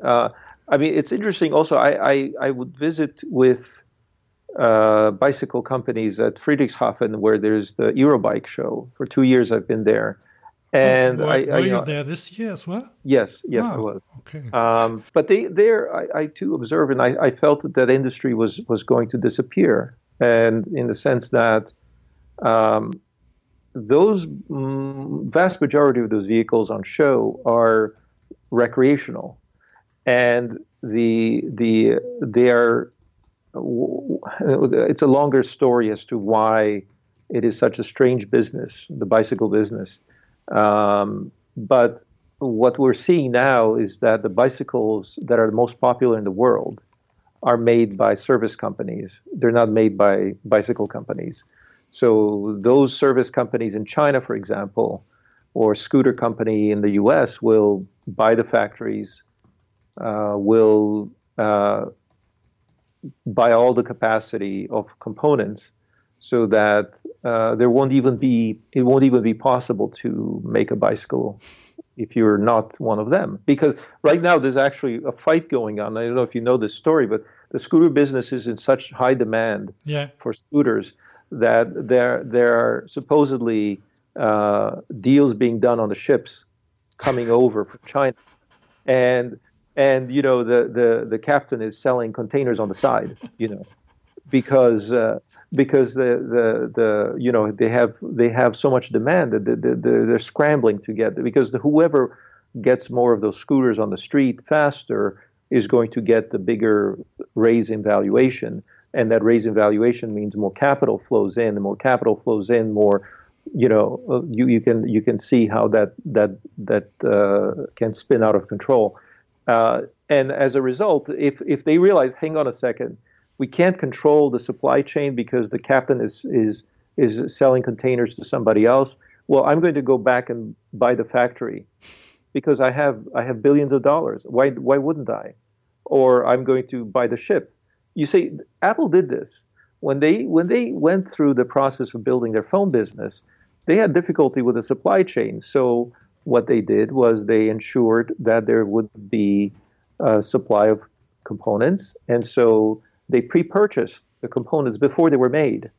I mean, it's interesting. Also, I I, I would visit with uh, bicycle companies at Friedrichshafen, where there's the Eurobike show. For two years, I've been there, and were, I, were I, you know, there this year as well? Yes, yes, oh, I was. Okay. Um, but they there, I, I too observed, and I, I felt that that industry was was going to disappear, and in the sense that. Um, those mm, vast majority of those vehicles on show are recreational and the the they are it's a longer story as to why it is such a strange business, the bicycle business. Um, but what we're seeing now is that the bicycles that are the most popular in the world are made by service companies. They're not made by bicycle companies. So those service companies in China, for example, or scooter company in the U.S. will buy the factories, uh, will uh, buy all the capacity of components so that uh, there won't even be it won't even be possible to make a bicycle if you're not one of them. Because right now there's actually a fight going on. I don't know if you know this story but the scooter business is in such high demand yeah. for scooters that there there are supposedly uh, deals being done on the ships coming over from china. And and you know the the the captain is selling containers on the side you know because uh, because the, the the you know they have they have so much demand that they're, they're, scrambling to get because the, whoever gets more of those scooters on the street faster is going to get the bigger raise in valuation. And that raise in valuation means more capital flows in the more capital flows in more you know you, you can you can see how that that that uh, can spin out of control. Uh, and as a result, if if they realize, hang on a second, we can't control the supply chain because the captain is is is selling containers to somebody else. Well, I'm going to go back and buy the factory because I have I have billions of dollars. Why why wouldn't I? Or I'm going to buy the ship. You see, Apple did this when they when they went through the process of building their phone business. They had difficulty with the supply chain, so what they did was they ensured that there would be a supply of components, and so they pre-purchased the components before they were made,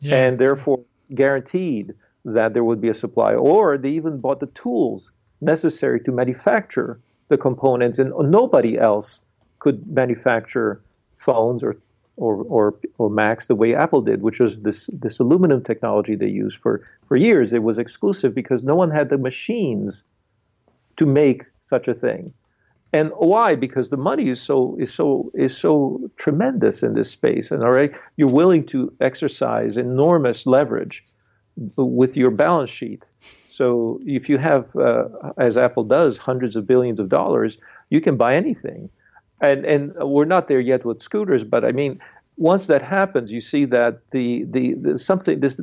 yeah. and therefore guaranteed that there would be a supply. Or they even bought the tools necessary to manufacture the components, and nobody else could manufacture phones or or, or, or Macs the way Apple did, which was this, this aluminum technology they used for, for years. It was exclusive because no one had the machines to make such a thing. And why? Because the money is so is so is so tremendous in this space, and already you're willing to exercise enormous leverage with your balance sheet. So if you have, uh, as Apple does, hundreds of billions of dollars, you can buy anything and and we're not there yet with scooters, but I mean, once that happens, you see that the the, the something this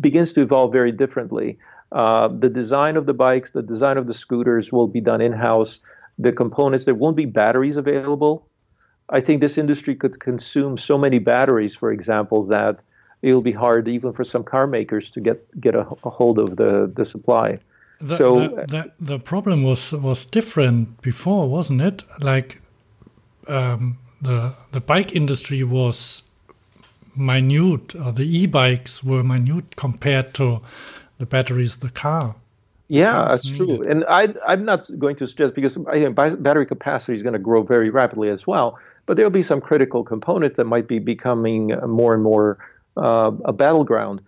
begins to evolve very differently. Uh, the design of the bikes, the design of the scooters will be done in house. The components, there won't be batteries available. I think this industry could consume so many batteries, for example, that it'll be hard even for some car makers to get get a, a hold of the the supply. The, so the, the, the problem was was different before, wasn't it? Like um, the the bike industry was minute, or the e-bikes were minute compared to the batteries, the car. Yeah, that's true. And I, I'm not going to suggest because I battery capacity is going to grow very rapidly as well. But there'll be some critical components that might be becoming more and more uh, a battleground.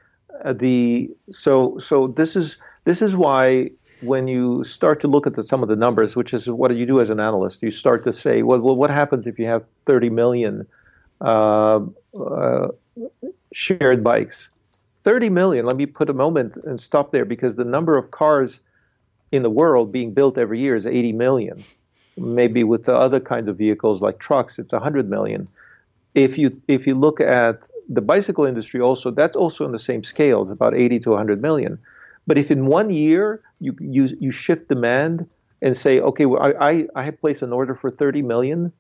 Uh, the so so this is this is why when you start to look at the, some of the numbers, which is what do you do as an analyst, you start to say, well, well what happens if you have 30 million uh, uh, shared bikes? 30 million, let me put a moment and stop there because the number of cars in the world being built every year is 80 million. Maybe with the other kinds of vehicles like trucks, it's 100 million. If you if you look at the bicycle industry also, that's also on the same scale. It's about 80 to 100 million. But if in one year you you, you shift demand and say, okay, well, I, I, I have placed an order for 30 million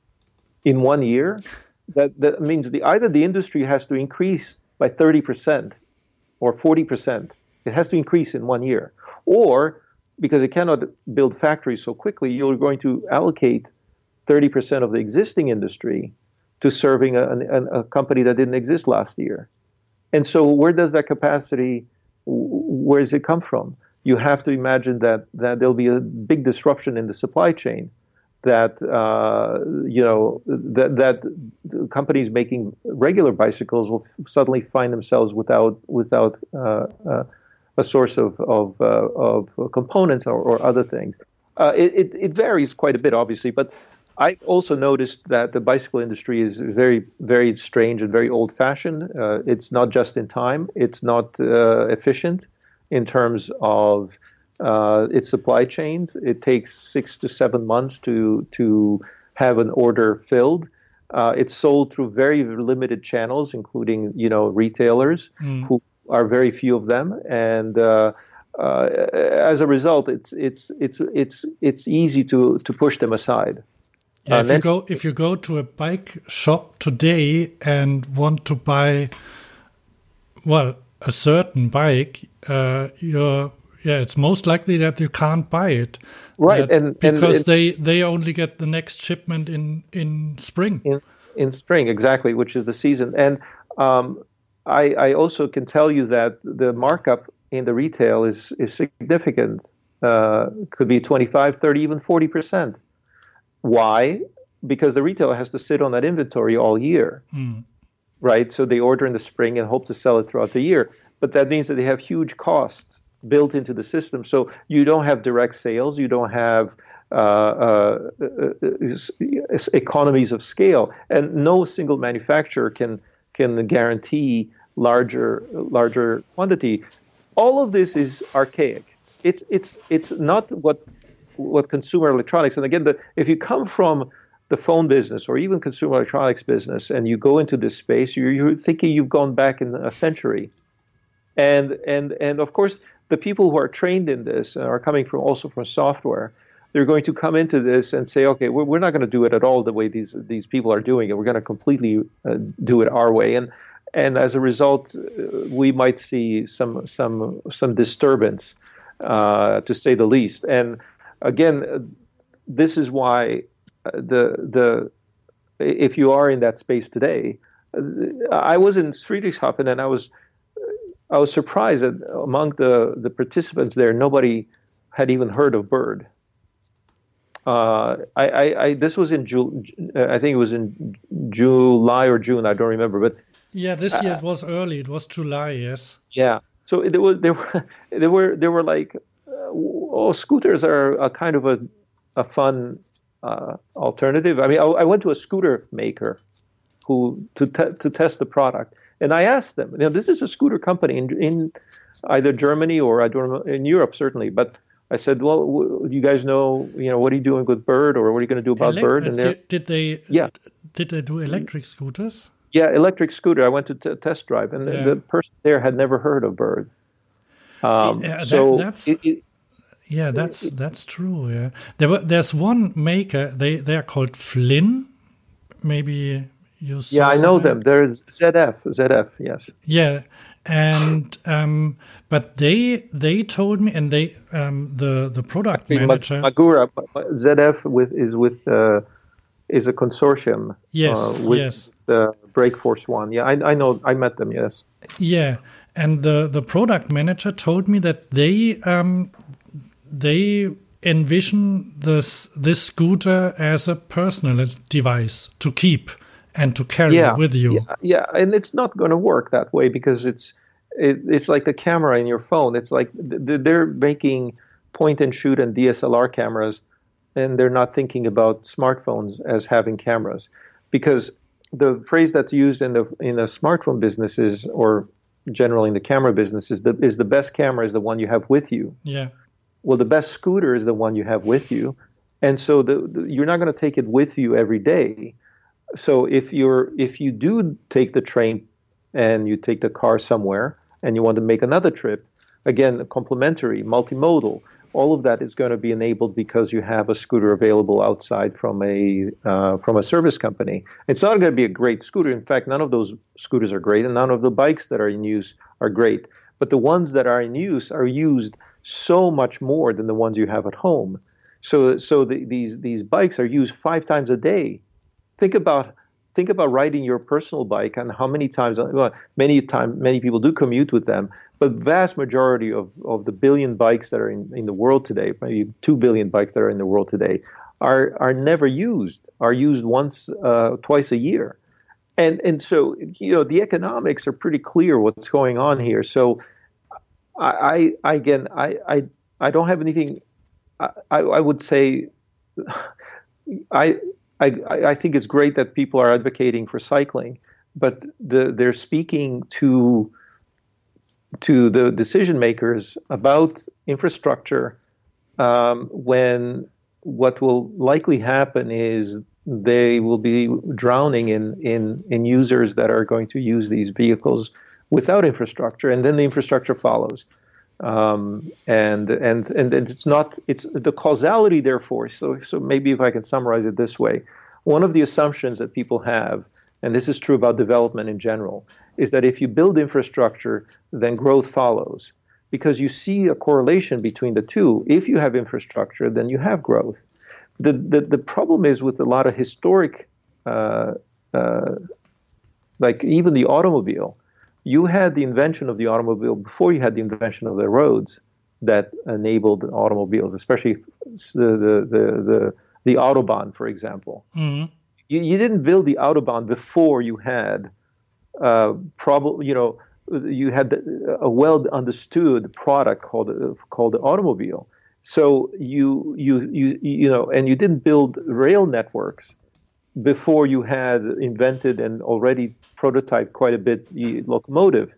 in one year, that, that means the, either the industry has to increase by 30% or 40%. It has to increase in one year. Or because it cannot build factories so quickly, you're going to allocate 30% of the existing industry to serving a, a, a company that didn't exist last year. And so, where does that capacity where does it come from? You have to imagine that, that there'll be a big disruption in the supply chain. That uh, you know that that companies making regular bicycles will suddenly find themselves without without uh, uh, a source of of, uh, of components or, or other things. Uh, it, it, varies quite a bit, obviously, but I also noticed that the bicycle industry is very, very strange and very old fashioned. Uh, it's not just in time, it's not efficient in terms of uh, its supply chains. It takes six to seven months to, to have an order filled. Uh, it's sold through very limited channels, including you know retailers, mm. who are very few of them, and uh, uh, as a result, it's it's it's it's it's easy to to push them aside. Yeah, if you go if you go to a bike shop today and want to buy, well, a certain bike, uh, you're yeah, it's most likely that you can't buy it, right? And because and they they only get the next shipment in in spring. In, in spring, exactly, which is the season. And um, I, I also can tell you that the markup in the retail is is significant. Uh, could be 25, 30, even 40 percent. Why? Because the retailer has to sit on that inventory all year, mm. right? So they order in the spring and hope to sell it throughout the year. But that means that they have huge costs built into the system. So you don't have direct sales, you don't have uh, uh, uh, economies of scale, and no single manufacturer can can guarantee larger larger quantity. All of this is archaic. It's it's it's not what what consumer electronics. And again, the, if you come from the phone business or even consumer electronics business and you go into this space, you're, you're thinking you've gone back in a century. And and and of course, the people who are trained in this are coming from also from software. They're going to come into this and say, okay, we're, we're not going to do it at all the way these these people are doing it. We're going to completely uh, do it our way. And and as a result, uh, we might see some some some disturbance, uh, to say the least. And again, this is why uh, the the if you are in that space today, uh, I was in Friedrichshafen and I was I was surprised that among the the participants there, nobody had even heard of Bird. Uh, I, I, I, this was in June. I think it was in July or June. I don't remember, but yeah, this year uh, it was early. It was July. Yes. Yeah. So there was there were there were there were like, uh, oh, scooters are a kind of a a fun uh, alternative. I mean, I, I, went to a scooter maker who to te- to test the product, and I asked them. You know, this is a scooter company in in either Germany or I don't know in Europe certainly, but. I said, "Well, do you guys know, you know, what are you doing with Bird, or what are you going to do about Bird?" And did, did, they? Yeah. Did they do electric scooters? Yeah, electric scooter. I went to t- test drive, and yeah. the, the, person there had never heard of Bird. Um, yeah, that, so that's it, it, yeah, that's that's true. Yeah, there were, there's one maker. They they are called Flynn. Maybe you. yeah, I know them. them. There's ZF. ZF. Yes. Yeah, and um, but they they told me, and they um, the the product manager Magura ZF with is with uh, is a consortium. Yes. Uh, with, yes the Brakeforce One. Yeah, I, I know. I met them. Yes. Yeah, and the the product manager told me that they um, they envision this this scooter as a personal device to keep and to carry yeah, with you. Yeah, yeah, and it's not going to work that way because it's it, it's like the camera in your phone. It's like they're making point and shoot and DSLR cameras, and they're not thinking about smartphones as having cameras because the phrase that's used in the in the smartphone business is, or generally in the camera business, is the is the best camera is the one you have with you. Yeah. Well, the best scooter is the one you have with you, and so the, the, you're not going to take it with you every day. So if you're if you do take the train and you take the car somewhere and you want to make another trip, again, complementary, multimodal all of that is going to be enabled because you have a scooter available outside from a uh, from a service company. It's not going to be a great scooter. In fact, none of those scooters are great, and none of the bikes that are in use are great. But the ones that are in use are used so much more than the ones you have at home. So so the, these these bikes are used five times a day. Think about think about riding your personal bike and how many times well, many time many people do commute with them but vast majority of, of the billion bikes that are in, in the world today maybe two billion bikes that are in the world today are are never used are used once uh, twice a year. And and so you know the economics are pretty clear what's going on here. So I, I again I, I I don't have anything I, I would say I I, I think it's great that people are advocating for cycling, but the, they're speaking to to the decision makers about infrastructure um, when what will likely happen is they will be drowning in, in, in users that are going to use these vehicles without infrastructure, and then the infrastructure follows. Um, and and and it's not it's the causality therefore. So so maybe if I can summarize it this way, one of the assumptions that people have, and this is true about development in general, is that if you build infrastructure, then growth follows. Because you see a correlation between the two. If you have infrastructure, then you have growth. The the, the problem is with a lot of historic, uh, uh, like even the automobile you had the invention of the automobile before you had the invention of the roads that enabled automobiles, especially the the the the, the autobahn, for example. Mm-hmm. You, you didn't build the autobahn before you had uh, probably you know you had a well understood product called called the automobile. So you you you you know, and you didn't build rail networks before you had invented and already prototyped quite a bit the locomotive.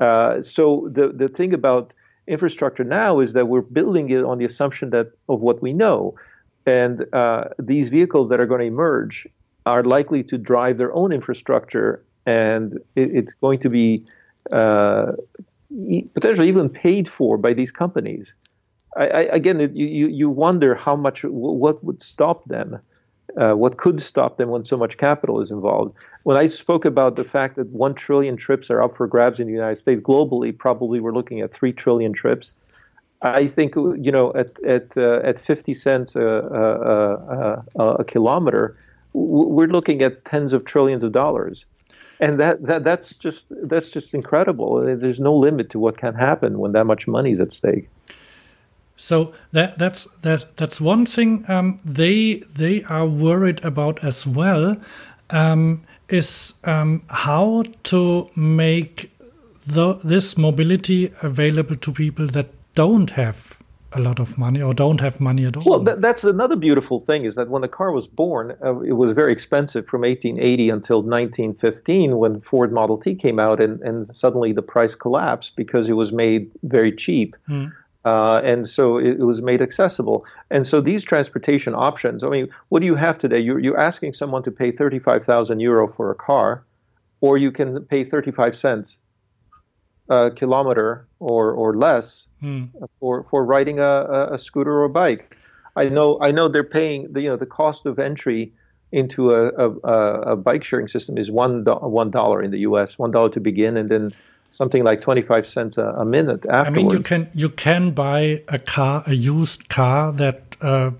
Uh, so the the thing about infrastructure now is that we're building it on the assumption that of what we know, and uh, these vehicles that are going to emerge are likely to drive their own infrastructure, and it, it's going to be uh, potentially even paid for by these companies. I, I, again, you you wonder how much what would stop them uh, what could stop them when so much capital is involved. When I spoke about the fact that one trillion trips are up for grabs in the United States globally, probably we're looking at three trillion trips. I think you know at at uh, at 50 cents a, a, a, a, kilometer, we're looking at tens of trillions of dollars, and that, that that's just that's just incredible. There's no limit to what can happen when that much money is at stake. So that that's that's that's one thing um, they they are worried about as well um, is um, how to make the, this mobility available to people that don't have a lot of money or don't have money at all. Well, th- that's another beautiful thing is that when the car was born, uh, it was very expensive from 1880 until 1915 when Ford Model T came out, and, and suddenly the price collapsed because it was made very cheap. Mm. Uh, and so it, it, was made accessible. And so these transportation options, I mean, what do you have today? You're, you're asking someone to pay 35,000 euro for a car, or you can pay 35 cents a kilometer or, or less hmm. for, for riding a, a, scooter or a bike. I know, I know they're paying, the, you know, the cost of entry into a, a, a bike sharing system is one, one dollar in the U.S., one dollar to begin, and then something like 25 cents a, a, minute afterwards. I mean, you can you can buy a car, a used car that uh,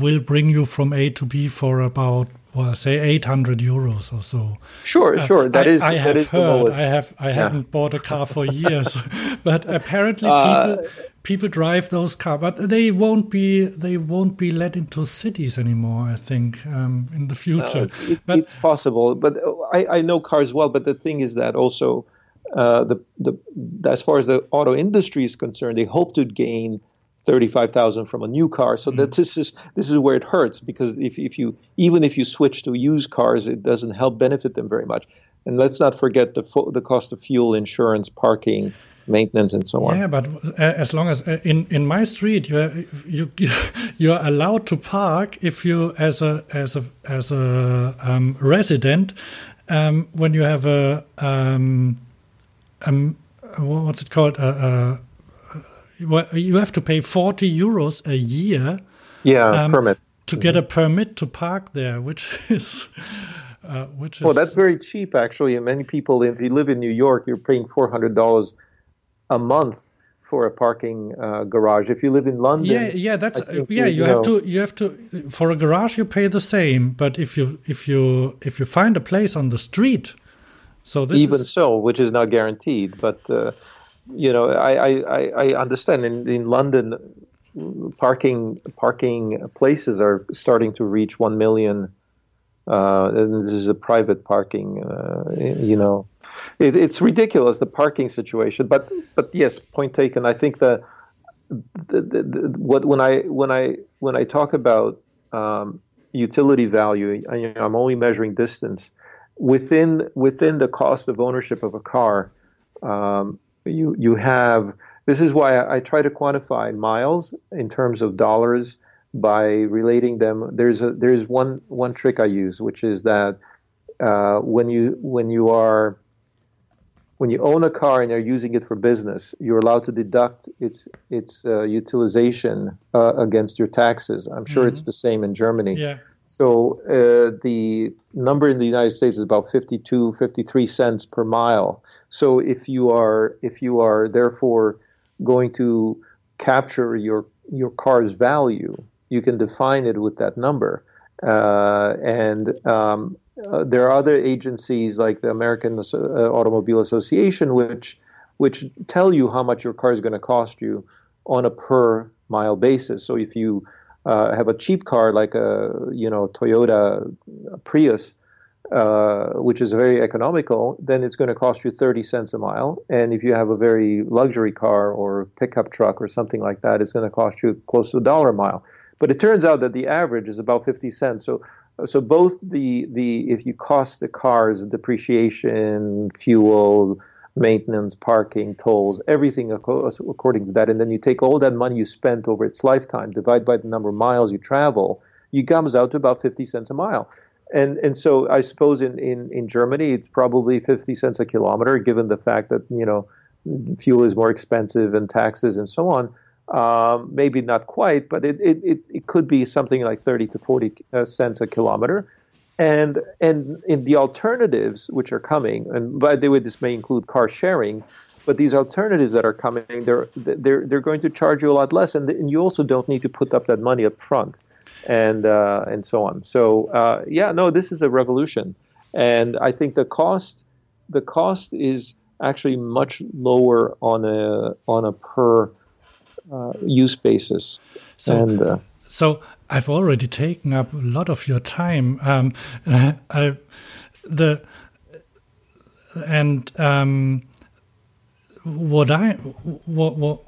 will bring you from A to B for about well, say 800 euros or so. Sure, uh, sure. That I, is. I have is heard. I have. I yeah. haven't bought a car for years, but apparently uh, people people drive those cars, but they won't be they won't be let into cities anymore. I think um, in the future. It, but, it's possible, but I, I know cars well. But the thing is that also uh, the, the, as far as the auto industry is concerned, they hope to gain 35,000 from a new car. So mm that this is this is where it hurts because if, if you even if you switch to used cars, it doesn't help benefit them very much. And let's not forget the fo- the cost of fuel, insurance, parking, maintenance, and so on. Yeah, but uh, as long as uh, in in my street you you you are allowed to park if you as a as a as a um, resident um, when you have a um, um, what's it called? Uh, uh, you have to pay 40 euros a year. Yeah, um, permit. To get a mm-hmm. permit to park there, which is. Uh, which is, well, that's very cheap, actually. And many people, if you live in New York, you're paying four hundred dollars a month for a parking uh, garage. If you live in London, yeah, yeah, that's yeah. You, you, you have know, to you have to for a garage you pay the same, but if you if you if you find a place on the street so even is... so, which is not guaranteed, but uh, you know, I, I, I understand in, in London, parking parking places are starting to reach one million. Uh, and this is a private parking, uh, you know, it, it's ridiculous the parking situation. But but yes, point taken. I think the, the, the, the what when I when I when I talk about um, utility value, I, I'm only measuring distance within within the cost of ownership of a car, um, you you have. This is why I, I, try to quantify miles in terms of dollars by relating them. There's a there's one one trick I use, which is that uh, when you when you are when you own a car and you're using it for business, you're allowed to deduct its its uh, utilization uh, against your taxes. I'm sure mm-hmm. it's the same in Germany. Yeah. So uh, the number in the United States is about 52, 53 cents per mile. So if you are if you are therefore going to capture your your car's value, you can define it with that number. Uh, and um, uh, there are other agencies like the American uh, Automobile Association, which which tell you how much your car is going to cost you on a per mile basis. So if you uh, have a cheap car like a you know Toyota Prius, uh, which is very economical, then it's going to cost you 30 cents a mile. And if you have a very luxury car or pickup truck or something like that, it's going to cost you close to a dollar a mile. But it turns out that the average is about 50 cents. So so both the the if you cost the car's depreciation, fuel, maintenance, parking, tolls, everything according to that. And then you take all that money you spent over its lifetime, divide by the number of miles you travel, you comes out to about 50 cents a mile. And and so I suppose in, in, in Germany it's probably 50 cents a kilometer, given the fact that you know fuel is more expensive and taxes and so on. Um, maybe not quite, but it, it, it, it, could be something like 30 to 40 uh, cents a kilometer. And and in the alternatives which are coming, and by the way, this may include car sharing, but these alternatives that are coming, they're they're they're going to charge you a lot less, and, and you also don't need to put up that money up front, and uh, and so on. So uh, yeah, no, this is a revolution, and I think the cost the cost is actually much lower on a on a per uh, use basis. So, and, uh, so I've already taken up a lot of your time. Um, I, the and um, what I what what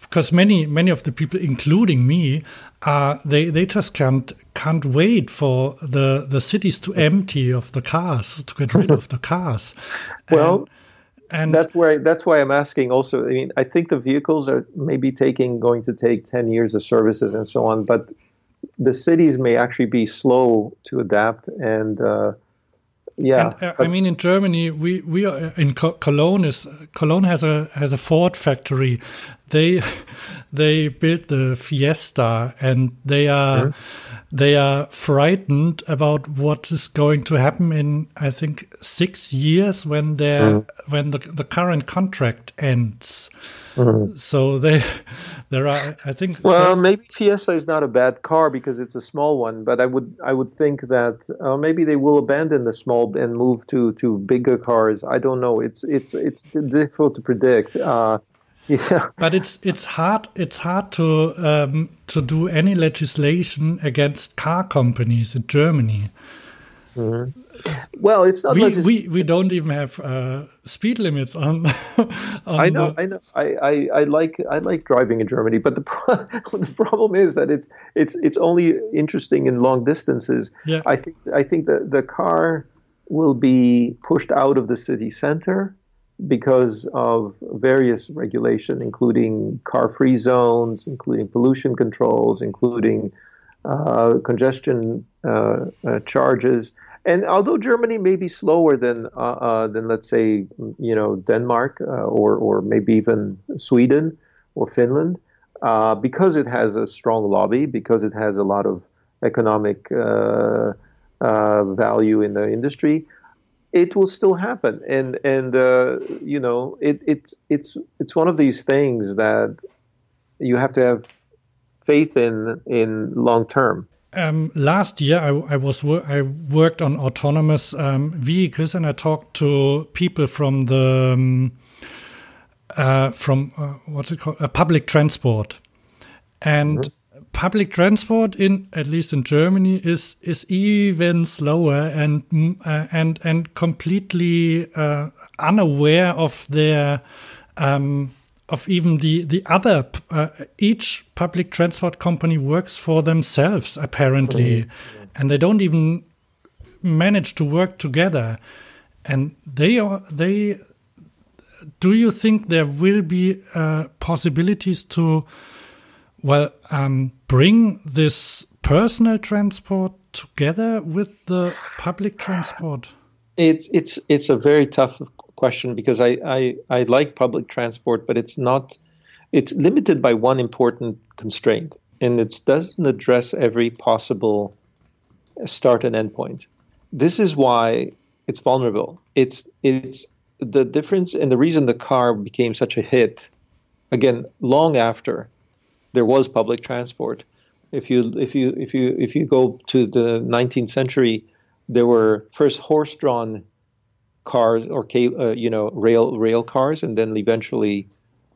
because many many of the people, including me, uh, they they just can't can't wait for the the cities to empty of the cars to get rid of the cars. Well. And, and that's where that's why I'm asking. Also, I mean, I think the vehicles are maybe taking going to take ten years of services and so on, but the cities may actually be slow to adapt and. Uh, yeah, and, uh, I mean, in Germany, we we are in Cologne is Cologne has a has a Ford factory. They they built the Fiesta, and they are. Mm-hmm they are frightened about what is going to happen in I think six years when their mm. when the, the current contract ends. Mm. So they there are I think well maybe Fiesta is not a bad car because it's a small one, but I would I would think that uh, maybe they will abandon the small and move to to bigger cars. I don't know. It's it's it's difficult to predict. Uh, yeah. But it's it's hard it's hard to um, to do any legislation against car companies in Germany. Mm-hmm. Well, it's not. We, legis- we we don't even have uh, speed limits on. on I know, the... I know. I, I, I like I like driving in Germany, but the pro- the problem is that it's it's it's only interesting in long distances. Yeah. I think I think that the car will be pushed out of the city center because of various regulation, including car-free zones, including pollution controls, including congestion uh, uh, charges. And although Germany may be slower than uh, uh, than let's say you know Denmark uh, or or maybe even Sweden or Finland, because it has a strong lobby, because it has a lot of economic value in the industry, it will still happen and and uh, you know it, it's it's it's one of these things that you have to have faith in in long term. Um, last year I, I was I worked on autonomous um, vehicles and I talked to people from the um, uh, from uh, what's it called? Uh, public transport. And mm -hmm public transport in at least in Germany is is even slower and uh, and and completely uh, unaware of their um, of even the the other uh, each public transport company works for themselves apparently mm -hmm. and they don't even manage to work together and they are they do you think there will be uh, possibilities to well, um, bring this personal transport together with the public transport? It's it's it's a very tough question because I, I, I like public transport, but it's not it's limited by one important constraint, and it doesn't address every possible start and end point. This is why it's vulnerable. It's it's the difference and the reason the car became such a hit. Again, long after there was public transport. If you if you if you if you go to the 19th century, there were first horse-drawn cars or uh, you know rail rail cars, and then eventually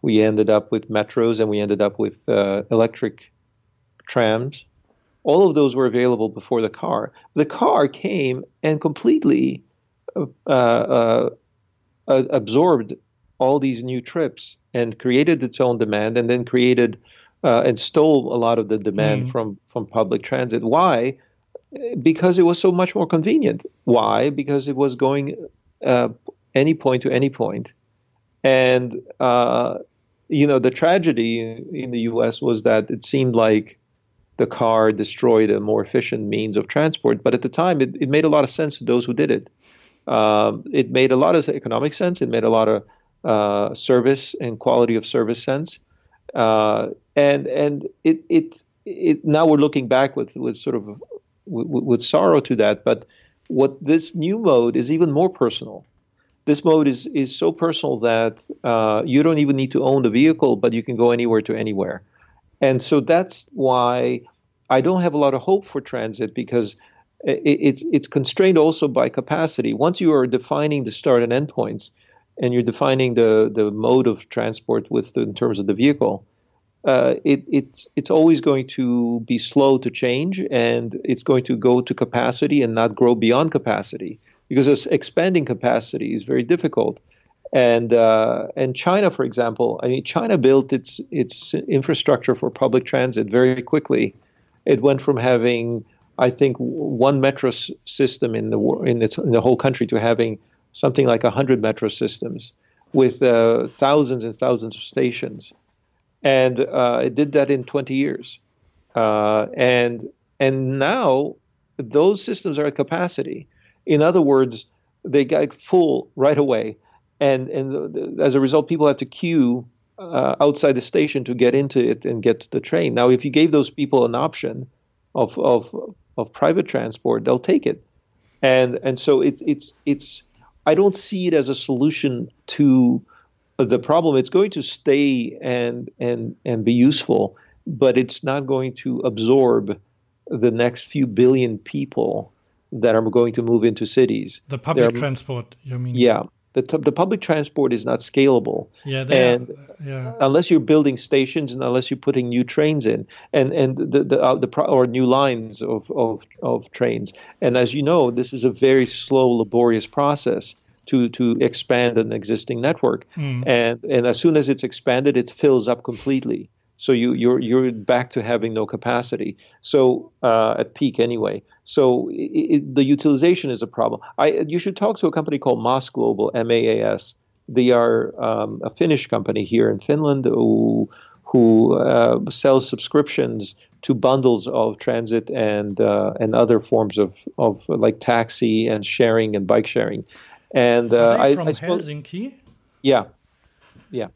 we ended up with metros and we ended up with uh, electric trams. All of those were available before the car. The car came and completely uh, uh, uh absorbed all these new trips and created its own demand, and then created uh, and stole a lot of the demand mm. from from public transit. Why? Because it was so much more convenient. Why? Because it was going uh, any point to any point And uh, you know, the tragedy in the U.S. was that it seemed like the car destroyed a more efficient means of transport. But at the time, it, it made a lot of sense to those who did it. Um, it made a lot of economic sense. It made a lot of uh, service and quality of service sense. Uh, and and it, it it now we're looking back with with sort of with, with sorrow to that. But what this new mode is even more personal this mode is is so personal that uh, you don't even need to own the vehicle, but you can go anywhere to anywhere. And so that's why I don't have a lot of hope for transit because it, it's it's constrained also by capacity. Once you are defining the start and end points, and you're defining the the mode of transport with the, in terms of the vehicle, uh, it, it's it's always going to be slow to change, and it's going to go to capacity and not grow beyond capacity because expanding capacity is very difficult. And uh, and China, for example, I mean, China built its its infrastructure for public transit very quickly. It went from having, I think, one metro system in the in, its, in the whole country to having something like hundred metro systems with uh, thousands and thousands of stations, and uh, it did that in 20 years. Uh, and and now those systems are at capacity. In other words, they got full right away, and and as a result, people have to queue uh, outside the station to get into it and get to the train. Now, if you gave those people an option of of of private transport, they'll take it, and and so it's it's it's. I don't see it as a solution to the problem. It's going to stay and and and be useful, but it's not going to absorb the next few billion people that are going to move into cities. The public transport, you mean? Yeah. The, the public transport is not scalable. Yeah, and are, yeah. unless you're building stations and unless you're putting new trains in and and the the, uh, the pro- or new lines of, of of trains. And as you know, this is a very slow, laborious process to to expand an existing network. Mm. And and as soon as it's expanded, it fills up completely. So you you're you're back to having no capacity. So uh, at peak anyway. So it, it, the utilization is a problem. I you should talk to a company called MAAS Global MAAS. They are um, a Finnish company here in Finland who who uh, sells subscriptions to bundles of transit and uh, and other forms of, of like taxi and sharing and bike sharing. And uh, I, from I suppose, Helsinki. Yeah, yeah.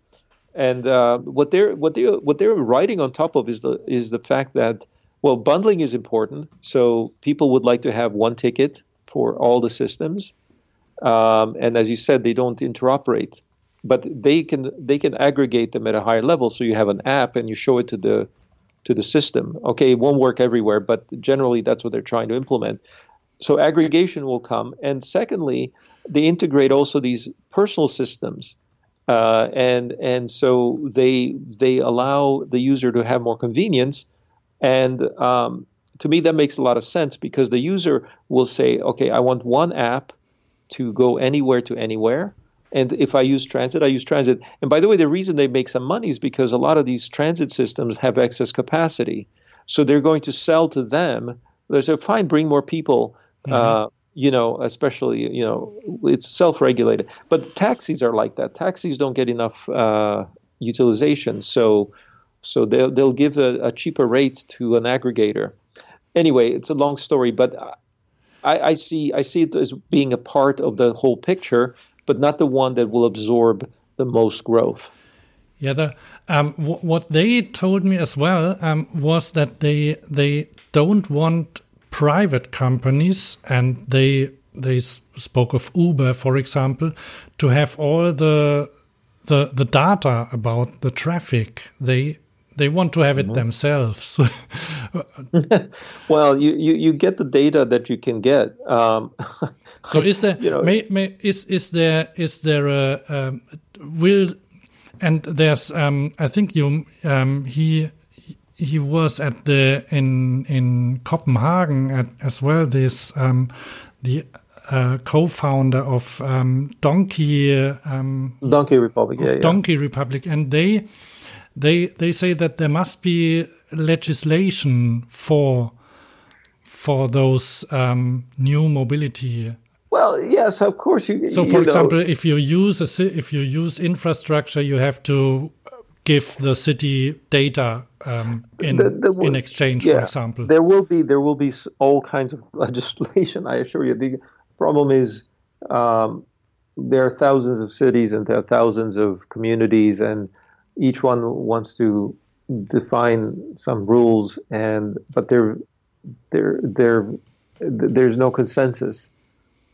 And uh, what they're what they what they're writing on top of is the is the fact that well bundling is important. So people would like to have one ticket for all the systems. Um, and as you said they don't interoperate but they can they can aggregate them at a higher level. So you have an app and you show it to the to the system. Okay it won't work everywhere but generally that's what they're trying to implement so aggregation will come and secondly they integrate also these personal systems uh, and and so they they allow the user to have more convenience, and um, to me that makes a lot of sense because the user will say, okay, I want one app to go anywhere to anywhere, and if I use transit, I use transit. And by the way, the reason they make some money is because a lot of these transit systems have excess capacity, so they're going to sell to them. They say, fine, bring more people. Mm-hmm. Uh, you know, especially, you know, it's self regulated. But taxis are like that. Taxis don't get enough uh, utilization. So, so they'll, they'll give a, a, cheaper rate to an aggregator. Anyway, it's a long story, but I, I, see, I see it as being a part of the whole picture, but not the one that will absorb the most growth. Yeah, the, um, what they told me as well um, was that they they don't want private companies, and they they spoke of Uber, for example, to have all the the the data about the traffic. They they want to have it mm -hmm. themselves. well, you, you, you get the data that you can get. Um, so is there you know, may, may, is is there is there a um, will and there's um, I think you um, he he was at the in in Copenhagen at, as well. This um, the uh, co-founder of um, Donkey um, Donkey Republic, yeah, Donkey Republic, and they they they say that there must be legislation for for those um, new mobility Well, yes, of course you. So, you for know, example, if you use a if you use infrastructure, you have to give the city data um, in the, the, in exchange, yeah, for example. There will be there will be all kinds of legislation. I assure you. The problem is um, there are thousands of cities and there are thousands of communities, and each one wants to define some rules, and but there there there there's no consensus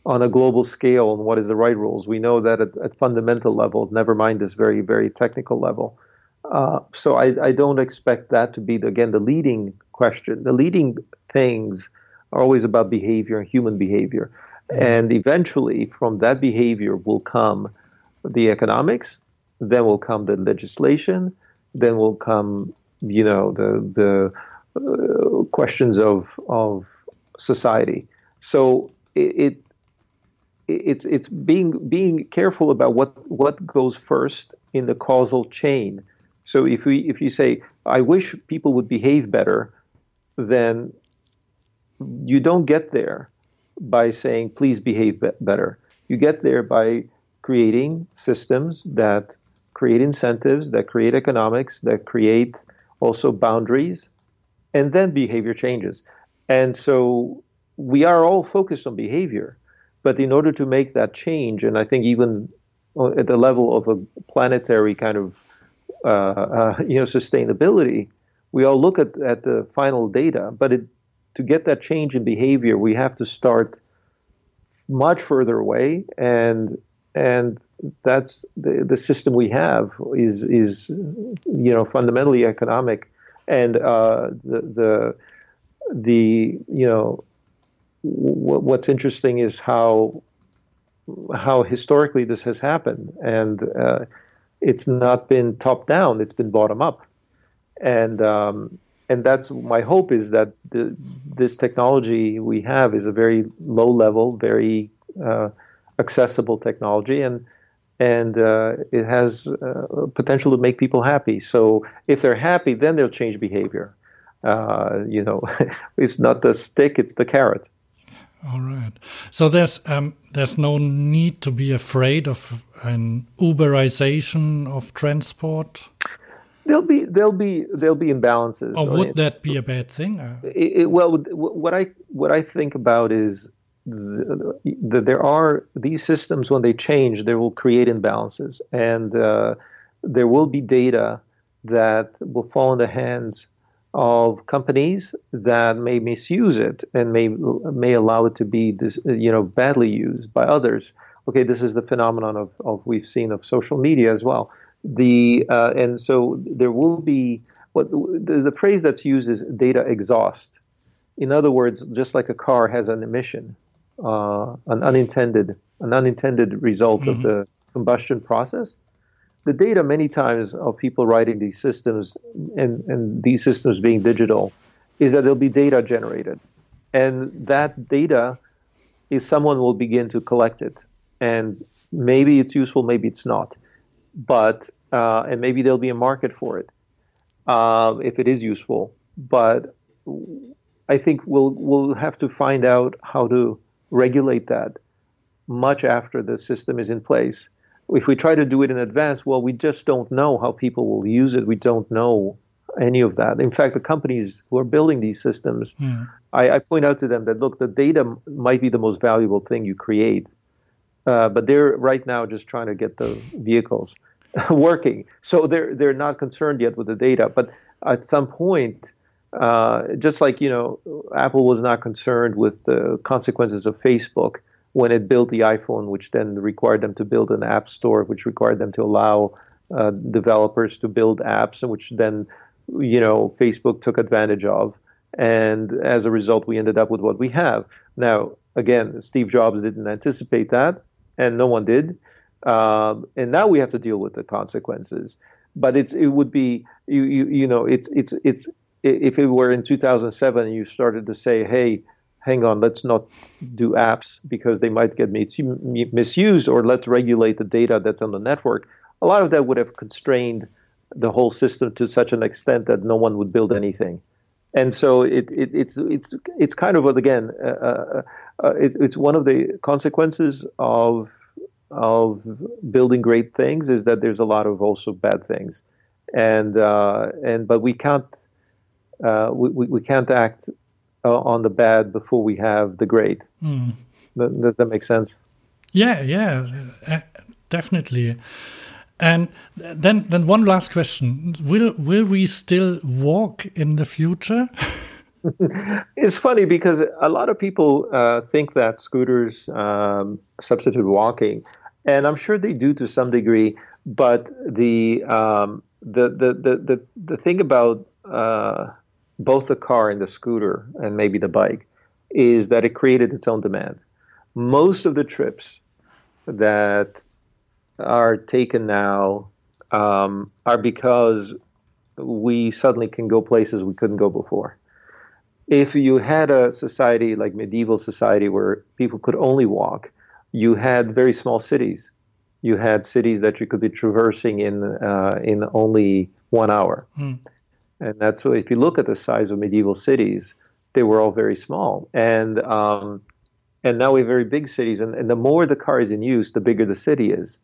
on a global scale on what is the right rules. We know that at, at fundamental level, never mind this very very technical level. Uh, so I, I, don't expect that to be the, again the leading question. The leading things are always about behavior and human behavior, mm-hmm. and eventually from that behavior will come the economics, then will come the legislation, then will come you know the the uh, questions of of society. So it, it it's it's being being careful about what what goes first in the causal chain so if we if you say I wish people would behave better, then you don't get there by saying please behave better. You get there by creating systems that create incentives, that create economics, that create also boundaries, and then behavior changes. And so we are all focused on behavior, but in order to make that change, and I think even at the level of a planetary kind of uh, uh, you know sustainability, we all look at, at the final data, but it, to get that change in behavior, we have to start much further away, and and that's the the system we have is is you know fundamentally economic, and uh, the the the you know w- what's interesting is how how historically this has happened, and uh, it's not been top down; it's been bottom up, and um, and that's my hope is that the, this technology we have is a very low level, very uh, accessible technology, and and uh, it has uh, potential to make people happy. So if they're happy, then they'll change behavior. Uh, you know, it's not the stick; it's the carrot. All right. So there's um, there's no need to be afraid of an Uberization of transport. There'll be there'll be there'll be imbalances. Or would that be a bad thing? It, it, well, what I what I think about is that there are these systems when they change, they will create imbalances, and uh, there will be data that will fall in the hands of companies that may misuse it and may may allow it to be you know badly used by others. Okay, this is the phenomenon of, of we've seen of social media as well. The uh, and so there will be what the, the phrase that's used is data exhaust. In other words, just like a car has an emission, uh, an unintended an unintended result mm-hmm. of the combustion process, the data many times of people writing these systems and, and these systems being digital is that there'll be data generated. And that data is someone will begin to collect it. And maybe it's useful, maybe it's not. But, uh, and maybe there'll be a market for it uh, if it is useful. But I think we'll, we'll have to find out how to regulate that much after the system is in place if we try to do it in advance, well, we just don't know how people will use it. We don't know any of that. In fact, the companies who are building these systems, mm. I, I, point out to them that look, the data might be the most valuable thing you create, uh, but they're right now just trying to get the vehicles working. So they're they're not concerned yet with the data. But at some point, uh, just like you know, Apple was not concerned with the consequences of Facebook when it built the iPhone, which then required them to build an app store, which required them to allow uh, developers to build apps, which then, you know, Facebook took advantage of. And as a result, we ended up with what we have. Now, again, Steve Jobs didn't anticipate that, and no one did. Um, and now we have to deal with the consequences. But it's it would be you you, you know it's it's it's if it were in 2007 and you started to say, hey, hang on, let's not do apps because they might get misused, or let's regulate the data that's on the network. A lot of that would have constrained the whole system to such an extent that no one would build anything. And so it, it, it's it's it's kind of again a, uh, it, it's one of the consequences of of building great things is that there's a lot of also bad things, and uh, and but we can't uh, we, we can't act uh, on the bad before we have the great. Mm. Does that make sense? Yeah, yeah, uh, definitely. And then, then one last question: Will will we still walk in the future? it's funny because a lot of people uh, think that scooters um, substitute walking, and I'm sure they do to some degree. But the um, the, the, the the the thing about uh, both the car and the scooter, and maybe the bike, is that it created its own demand. Most of the trips that are taken now um, are because we suddenly can go places we couldn't go before if you had a society like medieval society where people could only walk, you had very small cities. You had cities that you could be traversing in uh, in only one hour, mm. And that's so. If you look at the size of medieval cities, they were all very small, and um, and now we have very big cities. And, and the more the car is in use, the bigger the city is.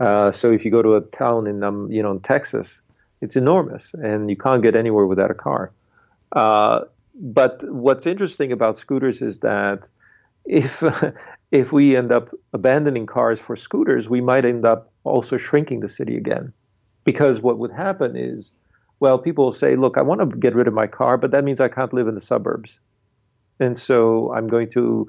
Uh, so if you go to a town in um, you know in Texas, it's enormous, and you can't get anywhere without a car. Uh, but what's interesting about scooters is that if if we end up abandoning cars for scooters, we might end up also shrinking the city again, because what would happen is, well, people will say, look, I want to get rid of my car, but that means I can't live in the suburbs, and so I'm going to,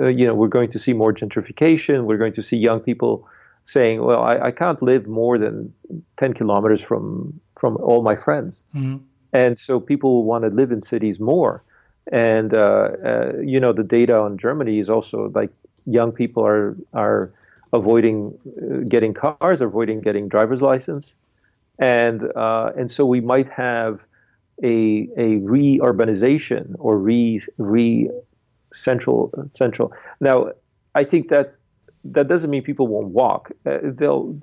uh, you know, we're going to see more gentrification. We're going to see young people saying, well, I, I can't live more than ten kilometers from from all my friends. Mm-hmm and so people want to live in cities more. And uh, uh, you know, the data on Germany is also like young people are are avoiding uh, getting cars, avoiding getting driver's license, and uh, and so we might have a a re-urbanization or re re central central. Now, I think that that doesn't mean people won't walk. Uh, they'll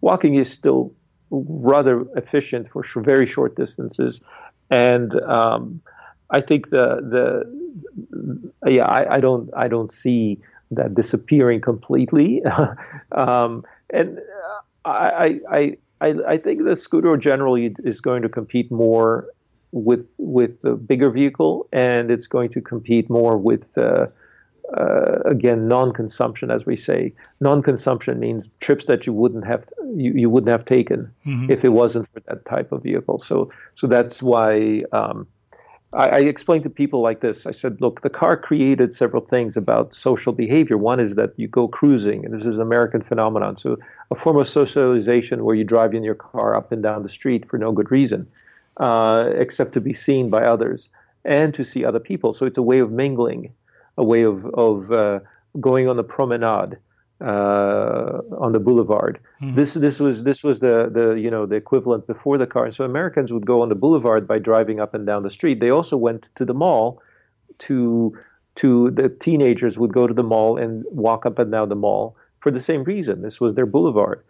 walking is still rather efficient for very short distances, and um, I think the the yeah I, I, don't I don't see that disappearing completely, um, and I, I I I think the scooter generally is going to compete more with with the bigger vehicle, and it's going to compete more with. Uh, uh, again non-consumption as we say non-consumption means trips that you wouldn't have you, you wouldn't have taken mm-hmm. if it wasn't for that type of vehicle so so that's why um, I, I explained to people like this. I said look the car created several things about social behavior. One is that you go cruising and this is an american phenomenon. So a form of socialization where you drive in your car up and down the street for no good reason uh, except to be seen by others and to see other people. So it's a way of mingling a way of of uh, going on the promenade uh, on the boulevard. Mm. This this was this was the the you know the equivalent before the car. And so Americans would go on the boulevard by driving up and down the street. They also went to the mall to to the teenagers would go to the mall and walk up and down the mall for the same reason. This was their boulevard.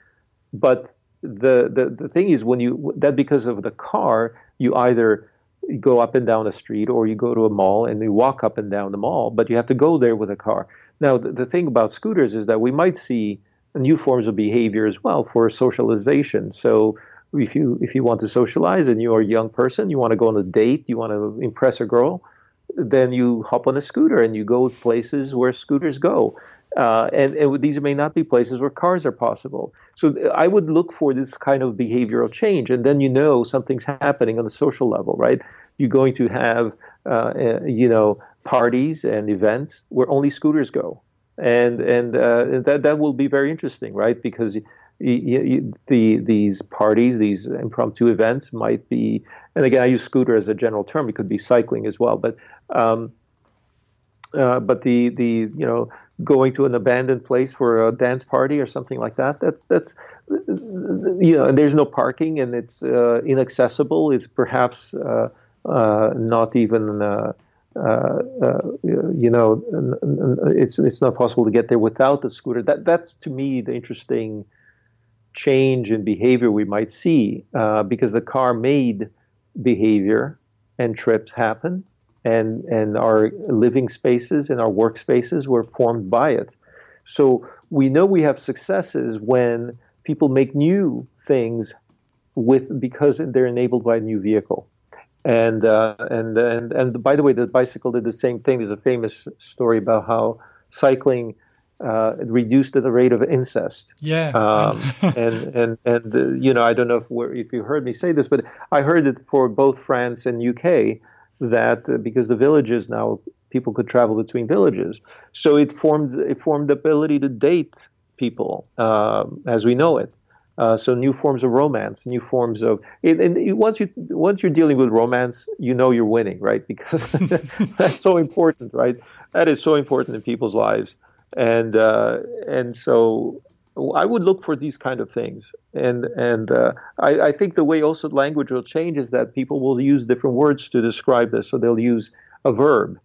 But the the, the thing is when you that because of the car, you either you go up and down a street or you go to a mall and you walk up and down the mall, but you have to go there with a car. Now, the, the thing about scooters is that we might see new forms of behavior as well for socialization. So if you if you want to socialize and you're a young person, you want to go on a date, you want to impress a girl, then you hop on a scooter and you go places where scooters go. Uh, and, and, these may not be places where cars are possible. So I would look for this kind of behavioral change, and then you know something's happening on the social level, right? You're going to have, uh, uh, you know, parties and events where only scooters go, and and uh, that that will be very interesting, right? Because you, you, the these parties, these impromptu events, might be, and again, I use scooter as a general term. It could be cycling as well, but. Um, uh, but the the you know going to an abandoned place for a dance party or something like that that's that's you know and there's no parking and it's uh, inaccessible it's perhaps uh, Uh, not even uh, uh, uh you know it's it's not possible to get there without the scooter that that's to me the interesting change in behavior we might see because the car made behavior and trips happen and and our living spaces and our workspaces were formed by it. So we know we have successes when people make new things with because they're enabled by a new vehicle. And uh, and and and by the way, the bicycle did the same thing. There's a famous story about how cycling uh, reduced the rate of incest. Yeah. Um, and and and uh, you know, I don't know if if you heard me say this, but I heard it for both France and UK that uh, because the villages now people could travel between villages, so it formed it formed the ability to date people uh, as we know it. Uh, so new forms of romance, new forms of and once you once you're dealing with romance, you know you're winning, right? Because that's so important, right? That is so important in people's lives and uh, and so I would look for these kind of things, and and uh, I, I, think the way also language will change is that people will use different words to describe this. So they'll use a verb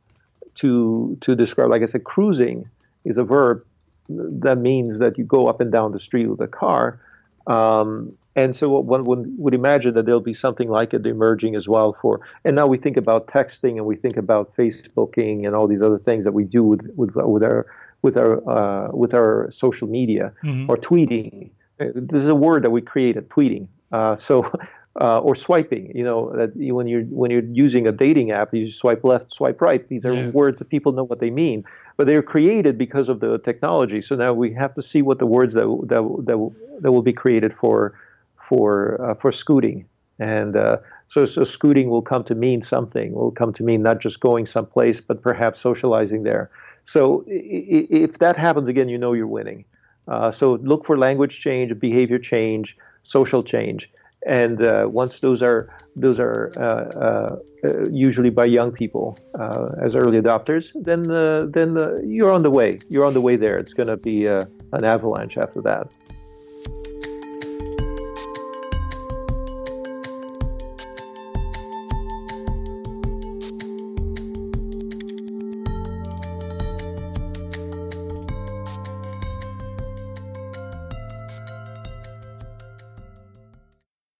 to to describe. Like I said, cruising is a verb that means that you go up and down the street with a car. Um, and so one would, imagine that there'll be something like it emerging as well for. And now we think about texting and we think about Facebooking and all these other things that we do with with, with our with our uh, with our social media mm-hmm. or tweeting. Uh, this is a word that we created, tweeting. Uh, so. Uh, or swiping, you know, that you, when you're when you're using a dating app, you swipe left, swipe right. These are yeah. words that people know what they mean, but they're created because of the technology. So now we have to see what the words that that that, that will be created for for uh, for scooting, and uh, so so scooting will come to mean something. Will come to mean not just going someplace, but perhaps socializing there. So if that happens again, you know you're winning. Uh, so look for language change, behavior change, social change, and uh, once those are those are uh, uh, usually by young people uh, as early adopters, then then you're on the way. You're on the way there. It's going to be an avalanche after that.